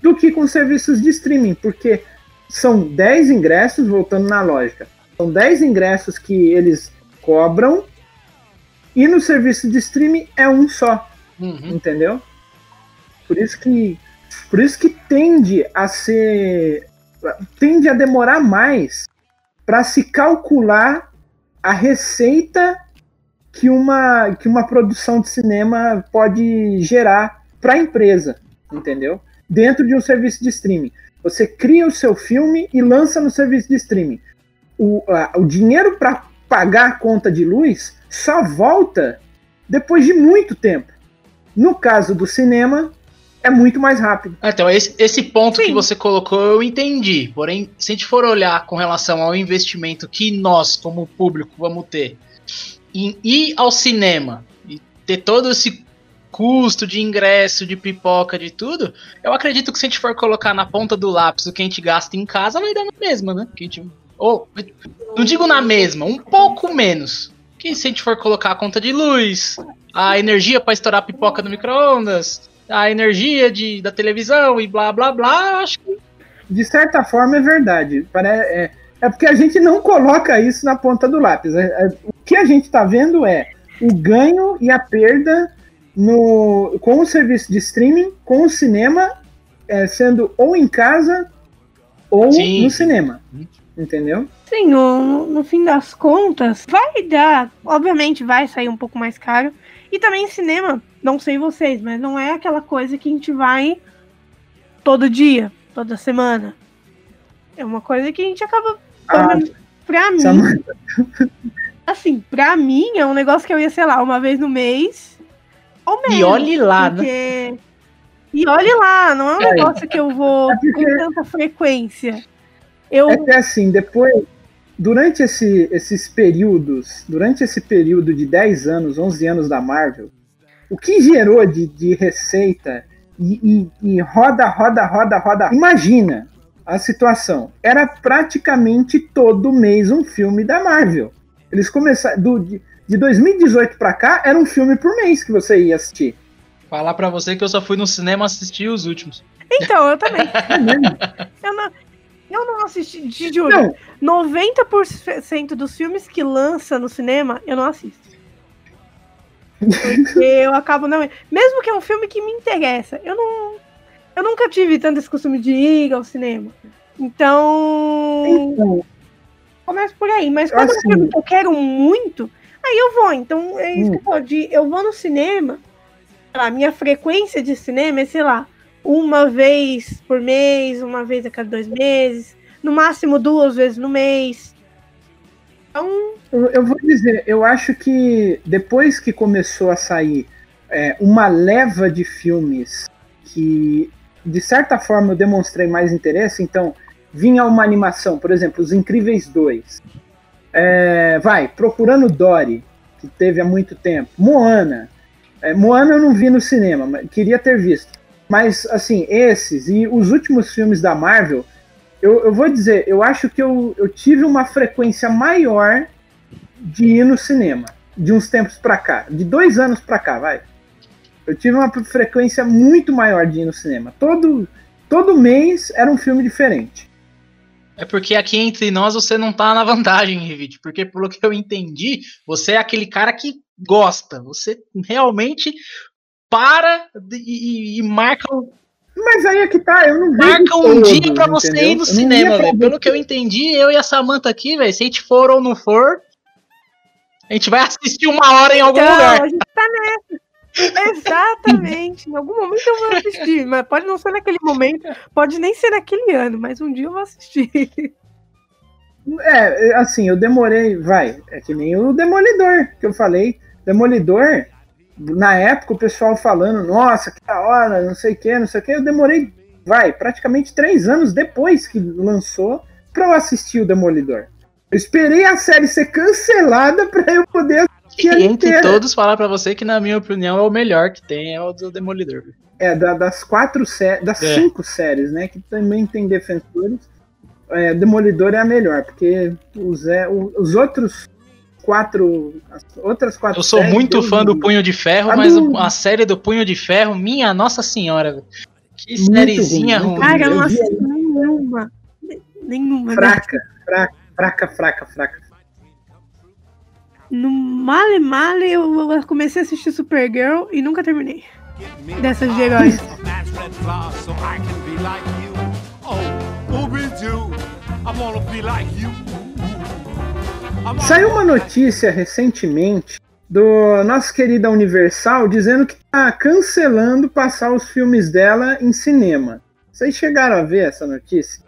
do que com serviços de streaming, porque são 10 ingressos, voltando na lógica, são 10 ingressos que eles cobram e no serviço de streaming é um só, uhum. entendeu? Por isso que por isso que tende a ser tende a demorar mais para se calcular a receita que uma, que uma produção de cinema pode gerar para a empresa, entendeu? Dentro de um serviço de streaming. Você cria o seu filme e lança no serviço de streaming. O, a, o dinheiro para pagar a conta de luz só volta depois de muito tempo. No caso do cinema, é muito mais rápido. Ah, então, esse, esse ponto Sim. que você colocou eu entendi. Porém, se a gente for olhar com relação ao investimento que nós, como público, vamos ter em ir ao cinema e ter todo esse custo de ingresso, de pipoca, de tudo, eu acredito que se a gente for colocar na ponta do lápis o que a gente gasta em casa, vai dar na mesma, né? Que a gente, ou, não digo na mesma, um pouco menos. Que se a gente for colocar a conta de luz, a energia para estourar a pipoca no micro-ondas, a energia de, da televisão e blá blá blá, acho que. De certa forma é verdade. É, é porque a gente não coloca isso na ponta do lápis. É, é, o que a gente está vendo é o ganho e a perda no, com o serviço de streaming, com o cinema, é, sendo ou em casa ou Sim. no cinema. Entendeu? Sim, no, no fim das contas, vai dar. Obviamente vai sair um pouco mais caro. E também cinema, não sei vocês, mas não é aquela coisa que a gente vai todo dia, toda semana. É uma coisa que a gente acaba. Ah, pra mim. <laughs> Assim, pra mim é um negócio que eu ia, sei lá, uma vez no mês. Ou menos. E olhe lá, né? porque... né? E olhe lá, não é um é. negócio que eu vou é porque... com tanta frequência. Eu... É que assim, depois, durante esse, esses períodos, durante esse período de 10 anos, 11 anos da Marvel, o que gerou de, de receita e, e, e roda, roda, roda, roda. Imagina a situação. Era praticamente todo mês um filme da Marvel. Eles começaram. Do, de, de 2018 para cá, era um filme por mês que você ia assistir. Falar para você que eu só fui no cinema assistir os últimos. Então, eu também. É eu, não, eu não assisti, de juro. Não. 90% dos filmes que lança no cinema, eu não assisto. Porque <laughs> eu acabo não. Mesmo que é um filme que me interessa, eu não. Eu nunca tive tanto esse costume de ir ao cinema. Então. então começo por aí. Mas quando assim, é um filme que eu quero muito, aí eu vou. Então é isso hum. que eu falo. De, eu vou no cinema. A minha frequência de cinema é, sei lá, uma vez por mês, uma vez a cada dois meses, no máximo duas vezes no mês. Então. Eu, eu vou dizer, eu acho que depois que começou a sair é, uma leva de filmes que, de certa forma, eu demonstrei mais interesse, então vinha uma animação, por exemplo, Os Incríveis 2. É, vai, Procurando Dory, que teve há muito tempo. Moana. É, Moana eu não vi no cinema, mas queria ter visto. Mas, assim, esses e os últimos filmes da Marvel, eu, eu vou dizer, eu acho que eu, eu tive uma frequência maior de ir no cinema, de uns tempos para cá, de dois anos para cá, vai. Eu tive uma frequência muito maior de ir no cinema. Todo, todo mês era um filme diferente. É porque aqui entre nós você não tá na vantagem, Revit, porque pelo que eu entendi, você é aquele cara que gosta, você realmente para e, e marca mas aí é que tá, eu não Marca um todo, dia pra você entendeu? ir no cinema, velho. Pelo que eu entendi, eu e a Samanta aqui, velho, se a gente for ou não for, a gente vai assistir uma hora em algum então, lugar. A gente tá nessa. Exatamente. em algum momento eu vou assistir, mas pode não ser naquele momento, pode nem ser naquele ano, mas um dia eu vou assistir. É, assim, eu demorei, vai, é que nem o Demolidor, que eu falei. Demolidor, na época o pessoal falando, nossa, que da hora, não sei o que, não sei o que, eu demorei, vai, praticamente três anos depois que lançou pra eu assistir o Demolidor. Eu esperei a série ser cancelada pra eu poder assistir e entre inteira. todos falar para você que na minha opinião é o melhor que tem, é o do Demolidor. É, da, das quatro séries, das é. cinco séries, né, que também tem defensores, é, Demolidor é a melhor, porque os, é, os outros quatro. As outras quatro. Eu sou muito fã do Punho de Ferro, a mas do... a série do Punho de Ferro, minha Nossa Senhora. Que sériezinha ruim. Cara, eu não assisti nenhuma. Nenhuma. Fraca, né? fraca, fraca, fraca, fraca. No Male Male eu comecei a assistir Supergirl e nunca terminei. Dessas de heróis. <laughs> Saiu uma notícia recentemente do nosso querida Universal dizendo que está cancelando passar os filmes dela em cinema. Vocês chegaram a ver essa notícia?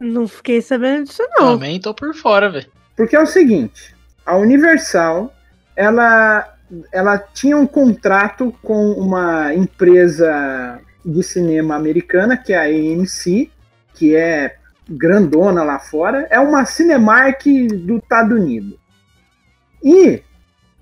Não fiquei sabendo disso não. Também tô por fora, velho. Porque é o seguinte, a Universal, ela ela tinha um contrato com uma empresa de cinema americana, que é a AMC, que é grandona lá fora, é uma Cinemark do Estados Unidos. E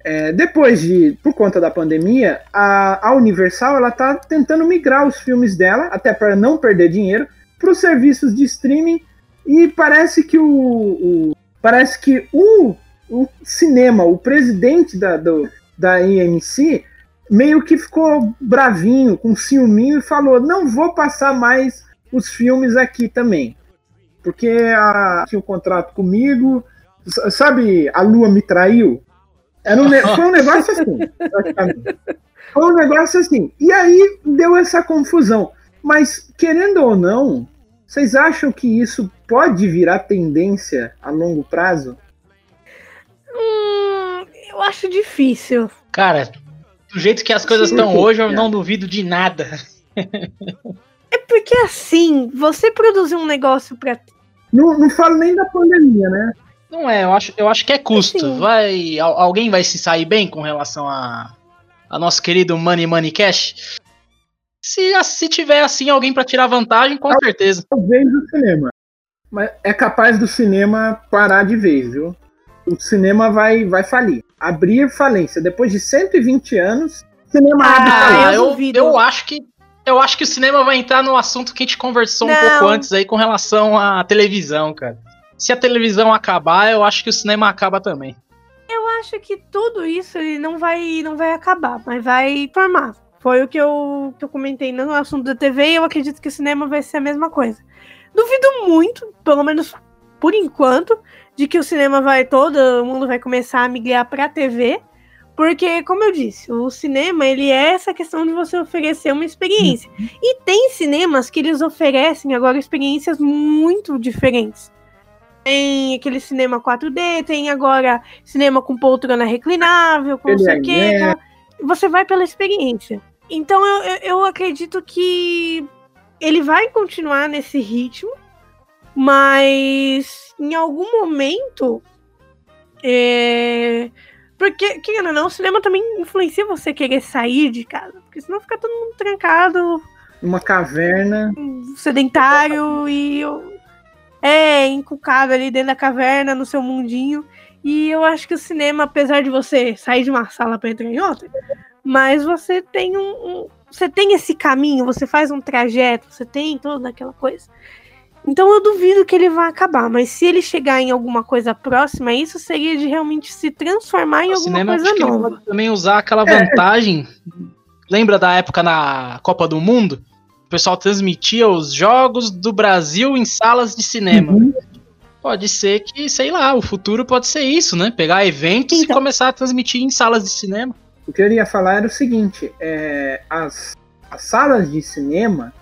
é, depois de, por conta da pandemia, a, a Universal ela está tentando migrar os filmes dela, até para não perder dinheiro, para os serviços de streaming. E parece que o, o parece que o, o cinema, o presidente da, do, da IMC, meio que ficou bravinho, com ciúminho e falou: não vou passar mais os filmes aqui também. Porque a, tinha um contrato comigo, sabe, a lua me traiu. Era um, <laughs> foi um negócio assim, Foi um negócio assim. E aí deu essa confusão. Mas, querendo ou não, vocês acham que isso pode virar tendência a longo prazo? Hum, eu acho difícil. Cara, do jeito que as coisas estão hoje, eu não duvido de nada. <laughs> É porque assim, você produzir um negócio pra. Não, não falo nem da pandemia, né? Não é, eu acho, eu acho que é custo. Assim. Vai, alguém vai se sair bem com relação a, a nosso querido Money Money Cash? Se, se tiver assim alguém para tirar vantagem, com certeza. Talvez do cinema. Mas é capaz do cinema parar de vez, viu? O cinema vai, vai falir. Abrir falência. Depois de 120 anos, o cinema ah, abre falência. Eu, eu acho que eu acho que o cinema vai entrar no assunto que a gente conversou Não. um pouco antes aí com relação à televisão, cara se a televisão acabar, eu acho que o cinema acaba também. Eu acho que tudo isso ele não vai, não vai acabar, mas vai formar. Foi o que eu, que eu comentei no assunto da TV e eu acredito que o cinema vai ser a mesma coisa. Duvido muito, pelo menos por enquanto, de que o cinema vai todo mundo vai começar a migrar para a TV, porque como eu disse, o cinema ele é essa questão de você oferecer uma experiência. Uhum. E tem cinemas que eles oferecem agora experiências muito diferentes tem aquele cinema 4D, tem agora cinema com poltrona reclinável, com não sei o quê. Você vai pela experiência. Então eu, eu acredito que ele vai continuar nesse ritmo, mas em algum momento. É... Porque, querendo ou não, o cinema também influencia você querer sair de casa. Porque senão fica todo mundo trancado. Uma caverna. Sedentário e é encucado ali dentro da caverna, no seu mundinho. E eu acho que o cinema, apesar de você sair de uma sala para entrar em outra, mas você tem um, um, você tem esse caminho, você faz um trajeto, você tem toda aquela coisa. Então eu duvido que ele vá acabar, mas se ele chegar em alguma coisa próxima, isso seria de realmente se transformar em o alguma cinema, coisa acho nova. Que também usar aquela vantagem. Lembra da época na Copa do Mundo? o pessoal transmitia os jogos do Brasil em salas de cinema. Uhum. Pode ser que, sei lá, o futuro pode ser isso, né? Pegar eventos então. e começar a transmitir em salas de cinema. O que eu ia falar era o seguinte: é, as, as salas de cinema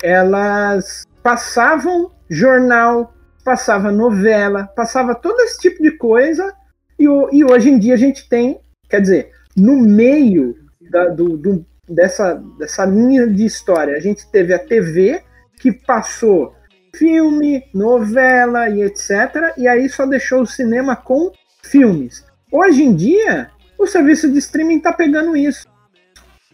elas passavam jornal, passava novela, passava todo esse tipo de coisa, e, e hoje em dia a gente tem, quer dizer, no meio da, do, do, dessa, dessa linha de história. A gente teve a TV, que passou filme, novela e etc. E aí só deixou o cinema com filmes. Hoje em dia, o serviço de streaming está pegando isso.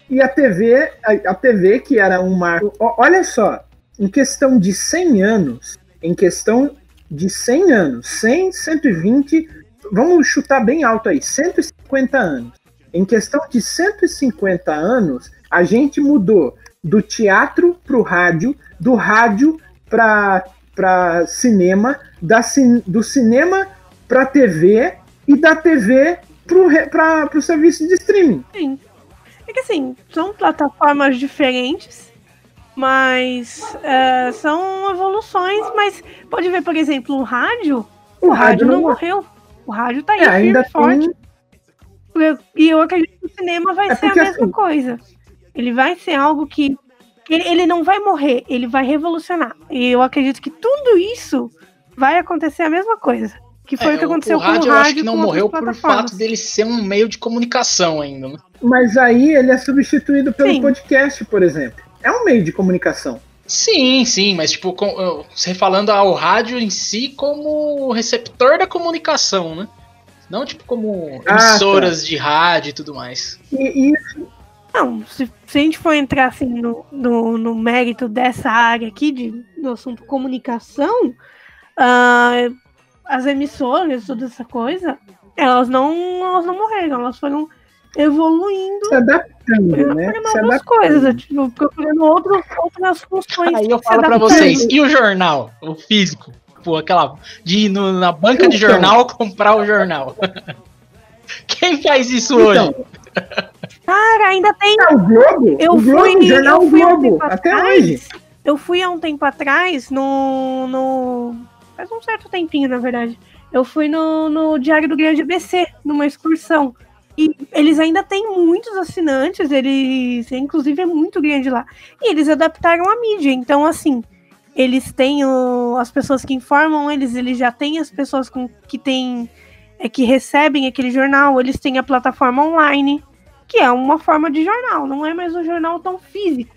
E a TV, a, a TV que era um marco. Olha só, em questão de 100 anos, em questão de 100 anos, 100, 120, vamos chutar bem alto aí, 150 anos. Em questão de 150 anos, a gente mudou do teatro para o rádio, do rádio para cinema, da, do cinema para TV e da TV para o serviço de streaming. Sim. É que assim, são plataformas diferentes, Mas uh, são evoluções, mas pode ver, por exemplo, o rádio. O, o rádio, rádio, não morreu. O rádio tá aí, é, ainda forte. E eu acredito que o cinema vai é ser a mesma assim... coisa. Ele vai ser algo que. Ele, ele não vai morrer, ele vai revolucionar. E eu acredito que tudo isso vai acontecer a mesma coisa. Que foi é, o que aconteceu o, o com rádio, o rádio. Eu acho que não morreu por fato dele ser um meio de comunicação ainda. Né? Mas aí ele é substituído pelo Sim. podcast, por exemplo. É um meio de comunicação. Sim, sim, mas tipo, com, você falando ao rádio em si como receptor da comunicação, né? Não tipo como ah, emissoras tá. de rádio e tudo mais. E, isso. Não, se, se, a gente for entrar assim no, no, no mérito dessa área aqui de, do assunto comunicação, uh, as emissoras, toda essa coisa, elas não, elas não morreram, elas foram evoluindo. Se adaptando, né? Se adaptando. coisas, tipo, procurando outros, outras funções. Aí eu falo pra vocês, e o jornal? O físico? Pô, aquela. De ir no, na banca de então. jornal <laughs> comprar o jornal. <laughs> Quem faz isso então, hoje? Cara, ainda tem. É o Globo? Eu o Globo, fui, jornal eu fui Globo, um até atrás, hoje. Eu fui há um tempo atrás no, no. Faz um certo tempinho, na verdade. Eu fui no, no Diário do Grande ABC, numa excursão. E eles ainda têm muitos assinantes, eles, inclusive, é muito grande lá. E eles adaptaram a mídia. Então, assim, eles têm o, as pessoas que informam eles, eles já têm as pessoas com, que têm. É, que recebem aquele jornal, eles têm a plataforma online, que é uma forma de jornal, não é mais um jornal tão físico.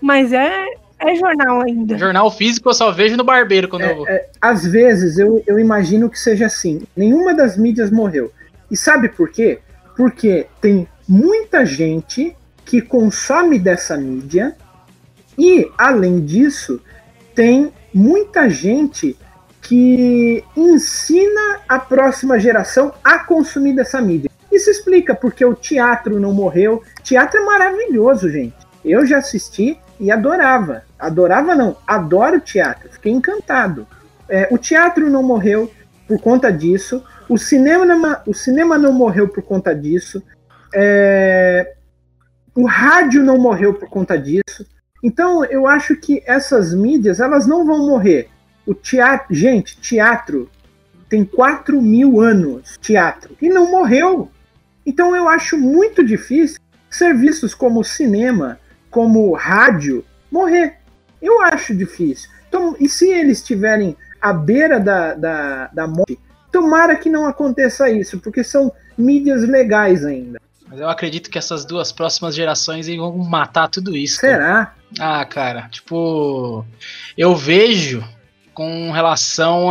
Mas é, é jornal ainda. Jornal físico eu só vejo no barbeiro quando é, eu vou. É, às vezes eu, eu imagino que seja assim. Nenhuma das mídias morreu. E sabe por quê? Porque tem muita gente que consome dessa mídia e, além disso, tem muita gente que ensina a próxima geração a consumir dessa mídia. Isso explica porque o teatro não morreu. Teatro é maravilhoso, gente. Eu já assisti e adorava. Adorava não, adoro teatro. Fiquei encantado. É, o teatro não morreu por conta disso. O cinema, o cinema não morreu por conta disso. É, o rádio não morreu por conta disso. Então eu acho que essas mídias elas não vão morrer. O teatro, gente, teatro tem 4 mil anos, teatro, e não morreu. Então eu acho muito difícil serviços como cinema, como rádio, morrer. Eu acho difícil. Então, e se eles estiverem à beira da, da, da morte, Tomara que não aconteça isso, porque são mídias legais ainda. Mas eu acredito que essas duas próximas gerações vão matar tudo isso. Será? Cara. Ah, cara, tipo, eu vejo com relação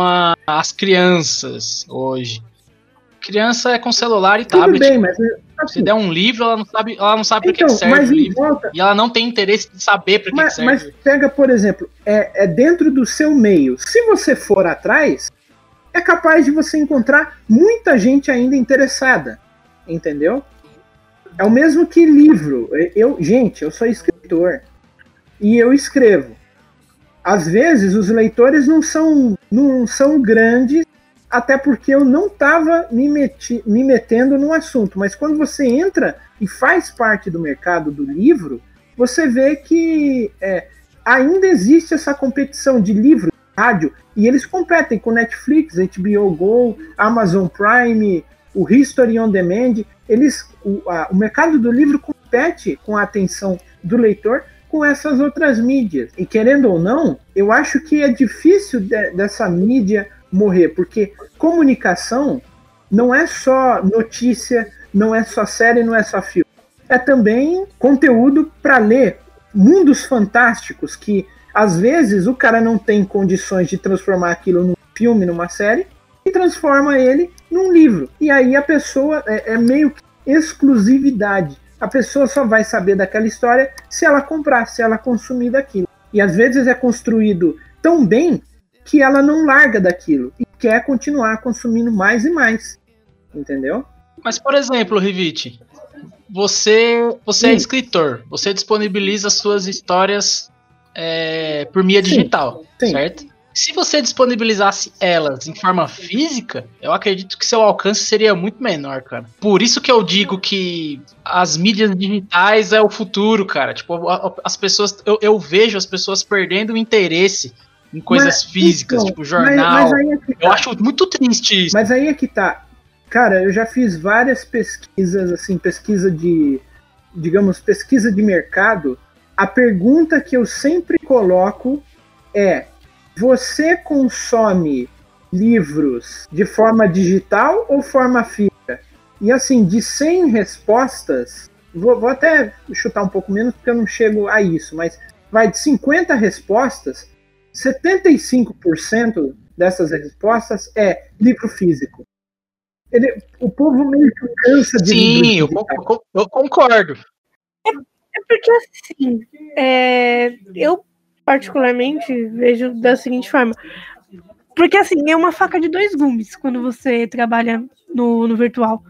às crianças hoje. Criança é com celular e Tudo tablet. Bem, mas assim, se der um livro, ela não sabe, ela não sabe então, que serve o livro. Volta, e ela não tem interesse de saber para que, que serve. Mas pega, por exemplo, é, é dentro do seu meio. Se você for atrás, é capaz de você encontrar muita gente ainda interessada, entendeu? É o mesmo que livro. Eu, gente, eu sou escritor e eu escrevo. Às vezes os leitores não são não são grandes, até porque eu não estava me, me metendo no assunto. Mas quando você entra e faz parte do mercado do livro, você vê que é, ainda existe essa competição de livro, rádio, e eles competem com Netflix, HBO Go, Amazon Prime, o History on Demand. Eles, o, a, o mercado do livro compete com a atenção do leitor com essas outras mídias. E querendo ou não, eu acho que é difícil de, dessa mídia morrer, porque comunicação não é só notícia, não é só série, não é só filme. É também conteúdo para ler, mundos fantásticos que às vezes o cara não tem condições de transformar aquilo num filme, numa série, e transforma ele num livro. E aí a pessoa é, é meio que exclusividade. A pessoa só vai saber daquela história se ela comprar, se ela consumir daquilo. E às vezes é construído tão bem que ela não larga daquilo e quer continuar consumindo mais e mais. Entendeu? Mas, por exemplo, Rivite, você, você é escritor, você disponibiliza suas histórias é, por mídia digital, sim. certo? Se você disponibilizasse elas em forma física, eu acredito que seu alcance seria muito menor, cara. Por isso que eu digo que as mídias digitais é o futuro, cara. Tipo, as pessoas. Eu, eu vejo as pessoas perdendo o interesse em coisas mas, físicas, então, tipo jornal. Mas, mas é tá. Eu acho muito triste isso. Mas aí é que tá. Cara, eu já fiz várias pesquisas, assim, pesquisa de. Digamos, pesquisa de mercado. A pergunta que eu sempre coloco é: você consome livros de forma digital ou forma física? E assim, de 100 respostas, vou, vou, até chutar um pouco menos porque eu não chego a isso, mas vai de 50 respostas, 75% dessas respostas é livro físico. Ele, o povo meio que cansa de Sim, eu, eu, concordo. É, porque assim, é, eu particularmente vejo da seguinte forma. Porque assim, é uma faca de dois gumes quando você trabalha no, no virtual.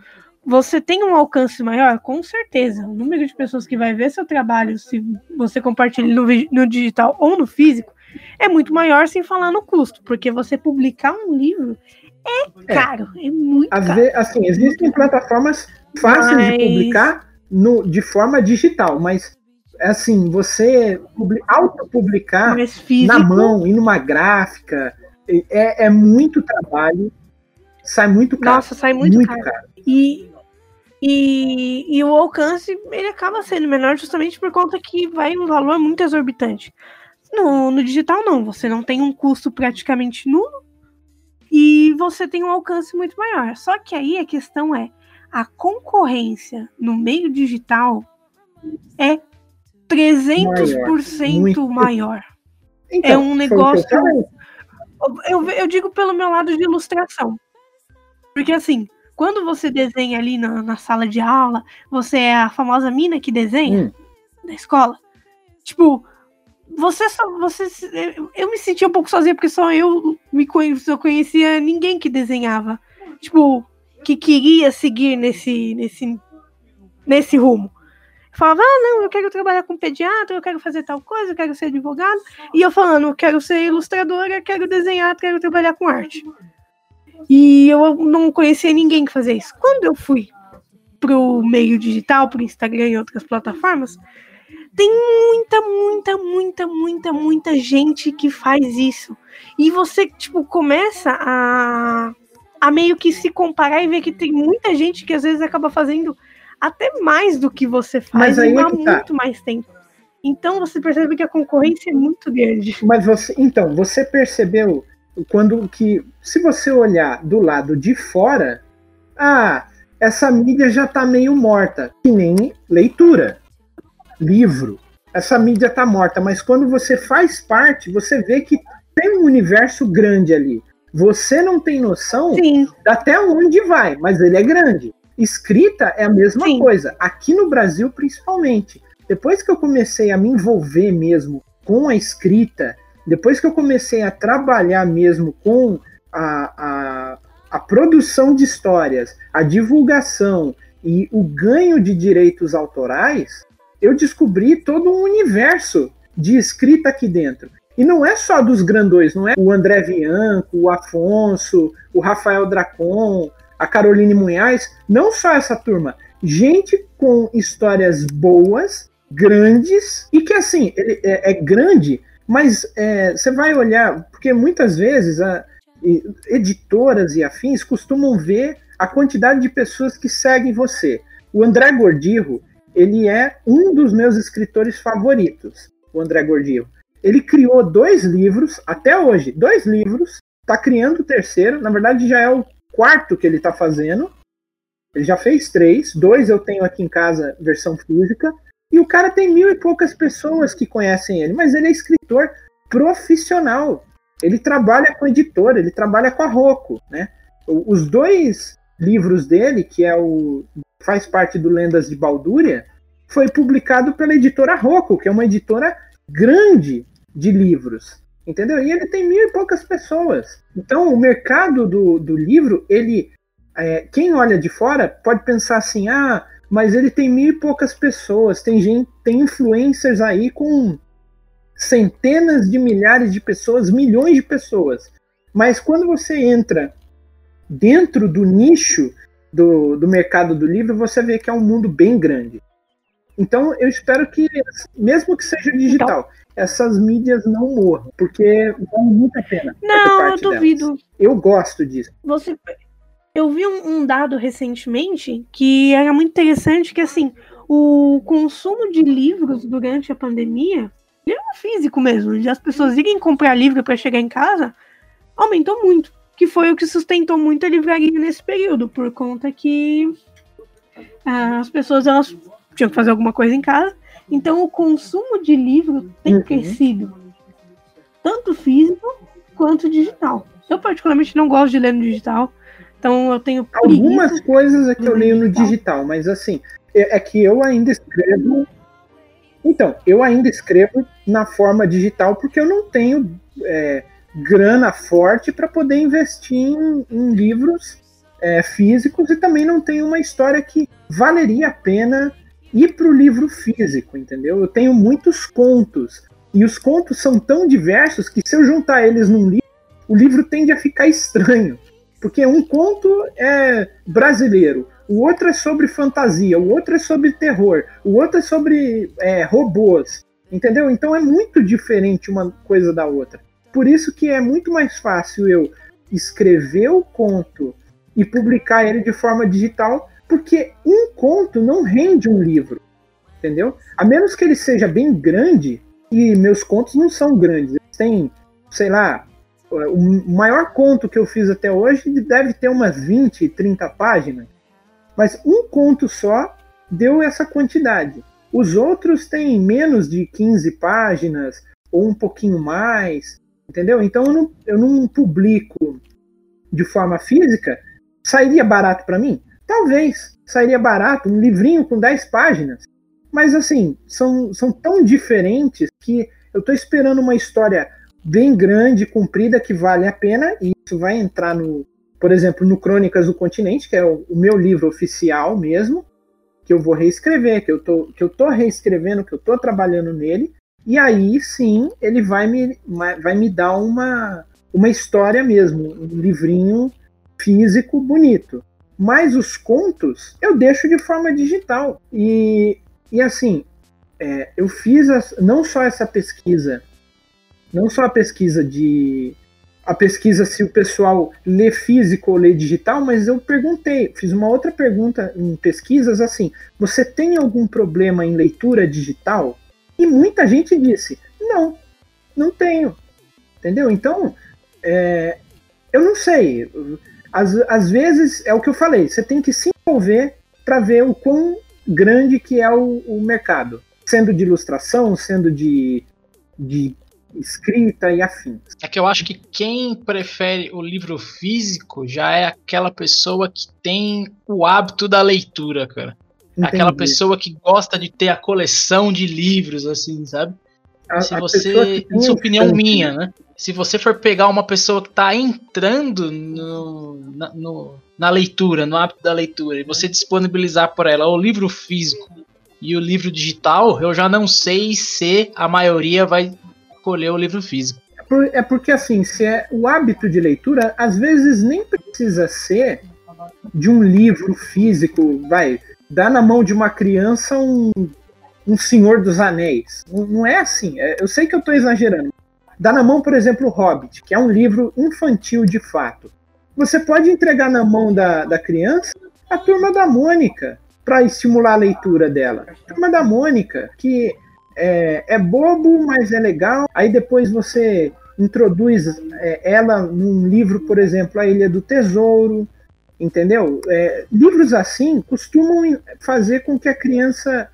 Você tem um alcance maior? Com certeza. O número de pessoas que vai ver seu trabalho, se você compartilha no, no digital ou no físico, é muito maior sem falar no custo, porque você publicar um livro é, é. caro, é, é muito Às caro. Vezes, assim, existem plataformas fáceis mas... de publicar no, de forma digital, mas assim, você autopublicar na mão, e numa gráfica, é, é muito trabalho, sai muito caro. Nossa, sai muito, muito caro. caro. E, e, e o alcance, ele acaba sendo menor justamente por conta que vai um valor muito exorbitante. No, no digital, não, você não tem um custo praticamente nulo e você tem um alcance muito maior. Só que aí a questão é, a concorrência no meio digital é 300% maior. maior. Então, é um negócio. Eu, eu digo pelo meu lado de ilustração. Porque assim, quando você desenha ali na, na sala de aula, você é a famosa mina que desenha hum. da escola. Tipo, você só. Você, eu me sentia um pouco sozinha, porque só eu me conhecia, eu conhecia ninguém que desenhava. Tipo, que queria seguir nesse, nesse, nesse rumo falava, ah, não, eu quero trabalhar com pediatra, eu quero fazer tal coisa, eu quero ser advogado. E eu falando, eu quero ser ilustradora, quero desenhar, quero trabalhar com arte. E eu não conhecia ninguém que fazia isso. Quando eu fui pro meio digital, pro Instagram e outras plataformas, tem muita, muita, muita, muita, muita gente que faz isso. E você, tipo, começa a, a meio que se comparar e ver que tem muita gente que às vezes acaba fazendo até mais do que você faz há é tá. muito mais tempo. Então você percebe que a concorrência é muito grande. Mas você, então, você percebeu quando que, se você olhar do lado de fora, ah, essa mídia já está meio morta, que nem leitura, livro. Essa mídia está morta, mas quando você faz parte, você vê que tem um universo grande ali. Você não tem noção Sim. até onde vai, mas ele é grande. Escrita é a mesma Sim. coisa, aqui no Brasil principalmente. Depois que eu comecei a me envolver mesmo com a escrita, depois que eu comecei a trabalhar mesmo com a, a, a produção de histórias, a divulgação e o ganho de direitos autorais, eu descobri todo um universo de escrita aqui dentro. E não é só dos grandões, não é o André Bianco, o Afonso, o Rafael Dracon, a Caroline Munhais, não só essa turma, gente com histórias boas, grandes, e que assim, ele é, é grande, mas é, você vai olhar, porque muitas vezes a, editoras e afins costumam ver a quantidade de pessoas que seguem você. O André Gordirro, ele é um dos meus escritores favoritos, o André Gordirro. Ele criou dois livros, até hoje, dois livros, está criando o terceiro, na verdade já é o quarto que ele está fazendo. Ele já fez três, dois eu tenho aqui em casa, versão física, e o cara tem mil e poucas pessoas que conhecem ele, mas ele é escritor profissional. Ele trabalha com editora, ele trabalha com a Rocco, né? Os dois livros dele, que é o faz parte do Lendas de Baldúria, foi publicado pela editora Rocco, que é uma editora grande de livros. Entendeu? E ele tem mil e poucas pessoas. Então, o mercado do, do livro, ele. É, quem olha de fora pode pensar assim: ah, mas ele tem mil e poucas pessoas, tem gente, tem influencers aí com centenas de milhares de pessoas, milhões de pessoas. Mas quando você entra dentro do nicho do, do mercado do livro, você vê que é um mundo bem grande. Então, eu espero que, mesmo que seja digital, então, essas mídias não morram, porque vale muito a pena. Não, eu duvido. Delas. Eu gosto disso. Você, eu vi um, um, dado recentemente que era muito interessante, que assim, o consumo de livros durante a pandemia, livro físico mesmo, de as pessoas irem comprar livro para chegar em casa, aumentou muito. Que foi o que sustentou muito a livraria nesse período, por conta que ah, as pessoas elas tinham que fazer alguma coisa em casa. Então o consumo de livro tem uhum. crescido, tanto físico quanto digital. Eu particularmente não gosto de ler no digital, então eu tenho algumas coisas é que eu leio no digital, mas assim é, é que eu ainda escrevo. Então, eu ainda escrevo na forma digital porque eu não tenho é, grana forte para poder investir em, em livros é, físicos e também não tenho uma história que valeria a pena ir para o livro físico, entendeu? Eu tenho muitos contos e os contos são tão diversos que se eu juntar eles num livro, o livro tende a ficar estranho, porque um conto é brasileiro, o outro é sobre fantasia, o outro é sobre terror, o outro é sobre é, robôs, entendeu? Então é muito diferente uma coisa da outra. Por isso que é muito mais fácil eu escrever o conto e publicar ele de forma digital porque um conto não rende um livro, entendeu? A menos que ele seja bem grande, e meus contos não são grandes, eles têm, sei lá, o maior conto que eu fiz até hoje deve ter umas 20, 30 páginas. Mas um conto só deu essa quantidade. Os outros têm menos de 15 páginas, ou um pouquinho mais, entendeu? Então eu não, eu não publico de forma física. Sairia barato para mim? Talvez sairia barato, um livrinho com 10 páginas. Mas assim, são, são tão diferentes que eu estou esperando uma história bem grande, comprida, que vale a pena, e isso vai entrar no, por exemplo, no Crônicas do Continente, que é o, o meu livro oficial mesmo, que eu vou reescrever, que eu tô, que eu tô reescrevendo, que eu tô trabalhando nele, e aí sim ele vai me, vai me dar uma, uma história mesmo, um livrinho físico bonito. Mas os contos eu deixo de forma digital. E, e assim, é, eu fiz as, não só essa pesquisa, não só a pesquisa de. A pesquisa se o pessoal lê físico ou lê digital, mas eu perguntei, fiz uma outra pergunta em pesquisas assim: você tem algum problema em leitura digital? E muita gente disse: não, não tenho. Entendeu? Então, é, eu não sei. Às, às vezes é o que eu falei, você tem que se envolver para ver o quão grande que é o, o, mercado, sendo de ilustração, sendo de, de escrita e afins. É que eu acho que quem prefere o livro físico já é aquela pessoa que tem o hábito da leitura, cara. Entendi. Aquela pessoa que gosta de ter a coleção de livros, assim, sabe? A, Se você. Isso é opinião minha, né? se você for pegar uma pessoa que está entrando no, na, no, na leitura, no hábito da leitura, e você disponibilizar por ela o livro físico e o livro digital, eu já não sei se a maioria vai escolher o livro físico. É, é porque assim, se é o hábito de leitura, às vezes nem precisa ser de um livro físico, vai, dar na mão de uma criança um, um Senhor dos Anéis. Não, não é assim. É, eu sei que eu estou exagerando, Dá na mão, por exemplo, o Hobbit, que é um livro infantil de fato. Você pode entregar na mão da, da criança a turma da Mônica para estimular a leitura dela. A turma da Mônica, que é, é, bobo, mas é legal. Aí depois você introduz é, ela num livro, por exemplo, A Ilha do Tesouro, entendeu? É, livros assim costumam fazer com que a criança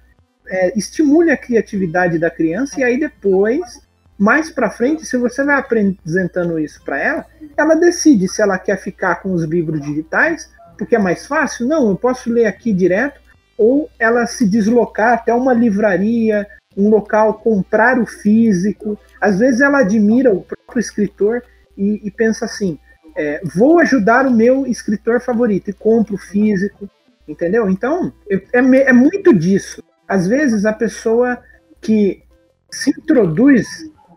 é, estimule a criatividade da criança e aí depois mais para frente, se você vai apresentando isso para ela, ela decide se ela quer ficar com os livros digitais, porque é mais fácil. Não, eu posso ler aqui direto, ou ela se deslocar até uma livraria, um local, comprar o físico. Às vezes ela admira o próprio escritor e, e pensa assim: é, vou ajudar o meu escritor favorito e compro o físico, entendeu? Então é, é muito disso. Às vezes a pessoa que se introduz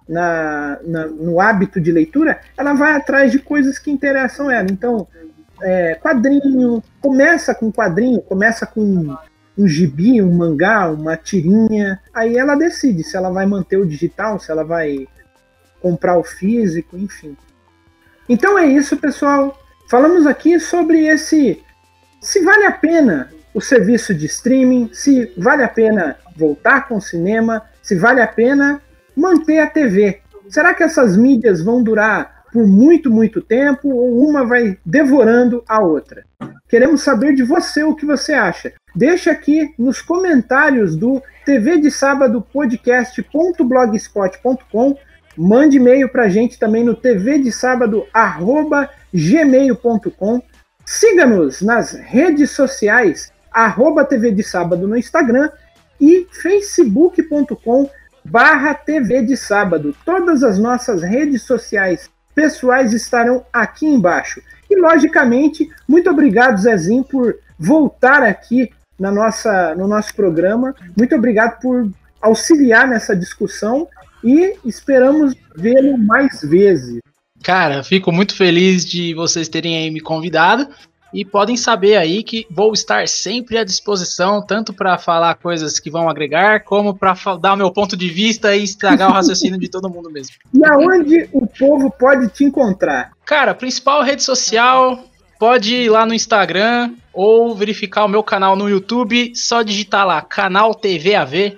na, na, no hábito de leitura, ela vai atrás de coisas que interessam ela. Então, é, quadrinho, começa com quadrinho, começa com um gibi, um mangá, uma tirinha. Aí ela decide se ela vai manter o digital, se ela vai comprar o físico, enfim. Então é isso, pessoal. Falamos aqui sobre esse se vale a pena o serviço de streaming, se vale a pena voltar com o cinema, se vale a pena manter a TV. Será que essas mídias vão durar por muito, muito tempo ou uma vai devorando a outra? Queremos saber de você o que você acha. Deixa aqui nos comentários do TV de Sábado podcast.blogspot.com. Mande e-mail para a gente também no tv de sábado. Siga-nos nas redes sociais arroba TV de Sábado no Instagram e facebook.com barra TV de Sábado. Todas as nossas redes sociais pessoais estarão aqui embaixo. E, logicamente, muito obrigado, Zezinho, por voltar aqui na nossa, no nosso programa. Muito obrigado por auxiliar nessa discussão e esperamos vê-lo mais vezes. Cara, fico muito feliz de vocês terem me convidado. E podem saber aí que vou estar sempre à disposição, tanto para falar coisas que vão agregar, como para dar o meu ponto de vista e estragar o raciocínio de todo mundo mesmo. <laughs> E aonde o povo pode te encontrar? Cara, principal rede social, pode ir lá no Instagram ou verificar o meu canal no YouTube, só digitar lá, canal TV AV,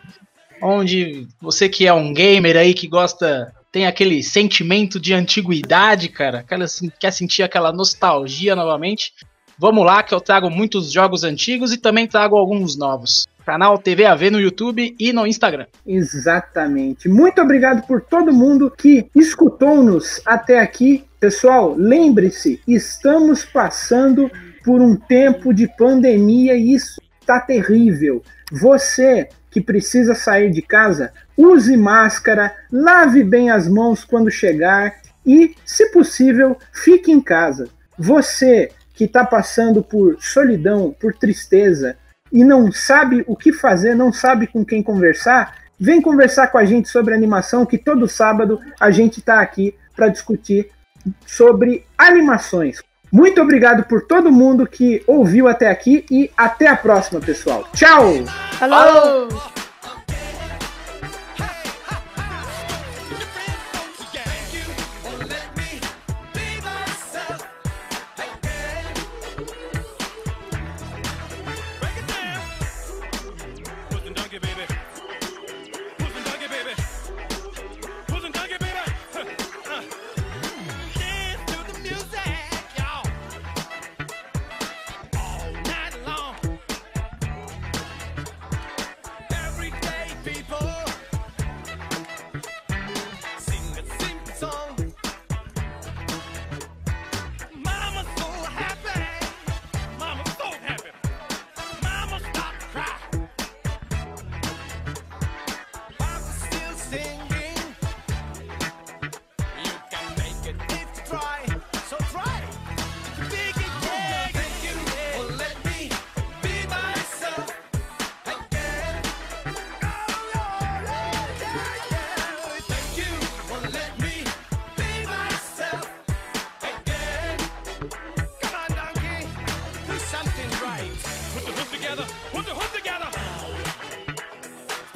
onde você que é um gamer aí que gosta tem aquele sentimento de antiguidade, cara, aquela, quer sentir aquela nostalgia novamente, Vamos lá que eu trago muitos jogos antigos e também trago alguns novos. Canal TV AV no YouTube e no Instagram. Exatamente. Muito obrigado por todo mundo que escutou-nos até aqui. Pessoal, lembre-se, estamos passando por um tempo de pandemia e isso está terrível. Você que precisa sair de casa, use máscara, lave bem as mãos quando chegar e, se possível, fique em casa. Você que está passando por solidão, por tristeza e não sabe o que fazer, não sabe com quem conversar, vem conversar com a gente sobre animação, que todo sábado a gente está aqui para discutir sobre animações. Muito obrigado por todo mundo que ouviu até aqui e até a próxima, pessoal. Tchau! Falou!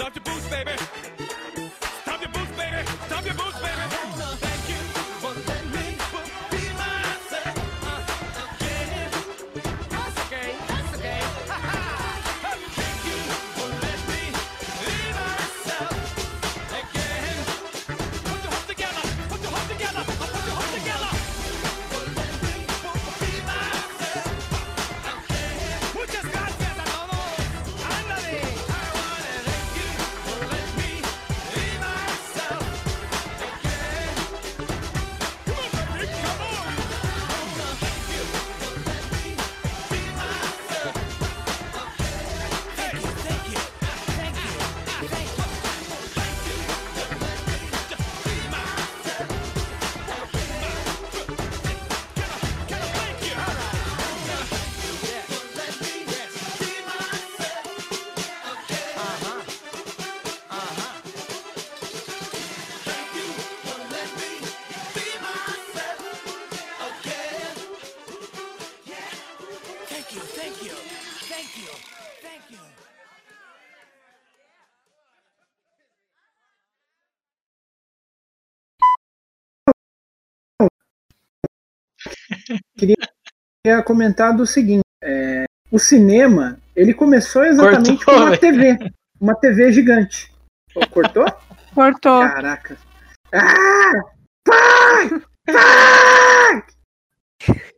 To the baby. Queria comentar do seguinte: é, o cinema ele começou exatamente Cortou, com uma TV, uma TV gigante. Cortou? Cortou. Caraca. Ah! Pai! Pai!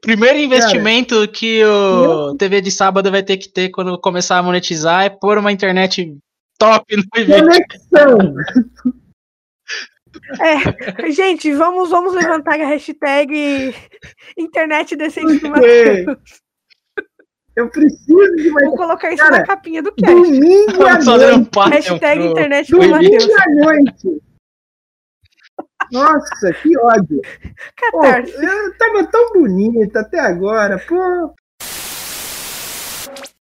Primeiro investimento Cara, que o eu... TV de sábado vai ter que ter quando começar a monetizar é pôr uma internet top no Conexão! É, gente, vamos, vamos levantar a hashtag internet decente do Matheus. Eu preciso de mais. Vou colocar isso Cara, na capinha do cast. Domingo à noite. Um hashtag internet do Matheus. Domingo à noite. Nossa, que ódio. Pô, eu tava tão bonita até agora. Pô,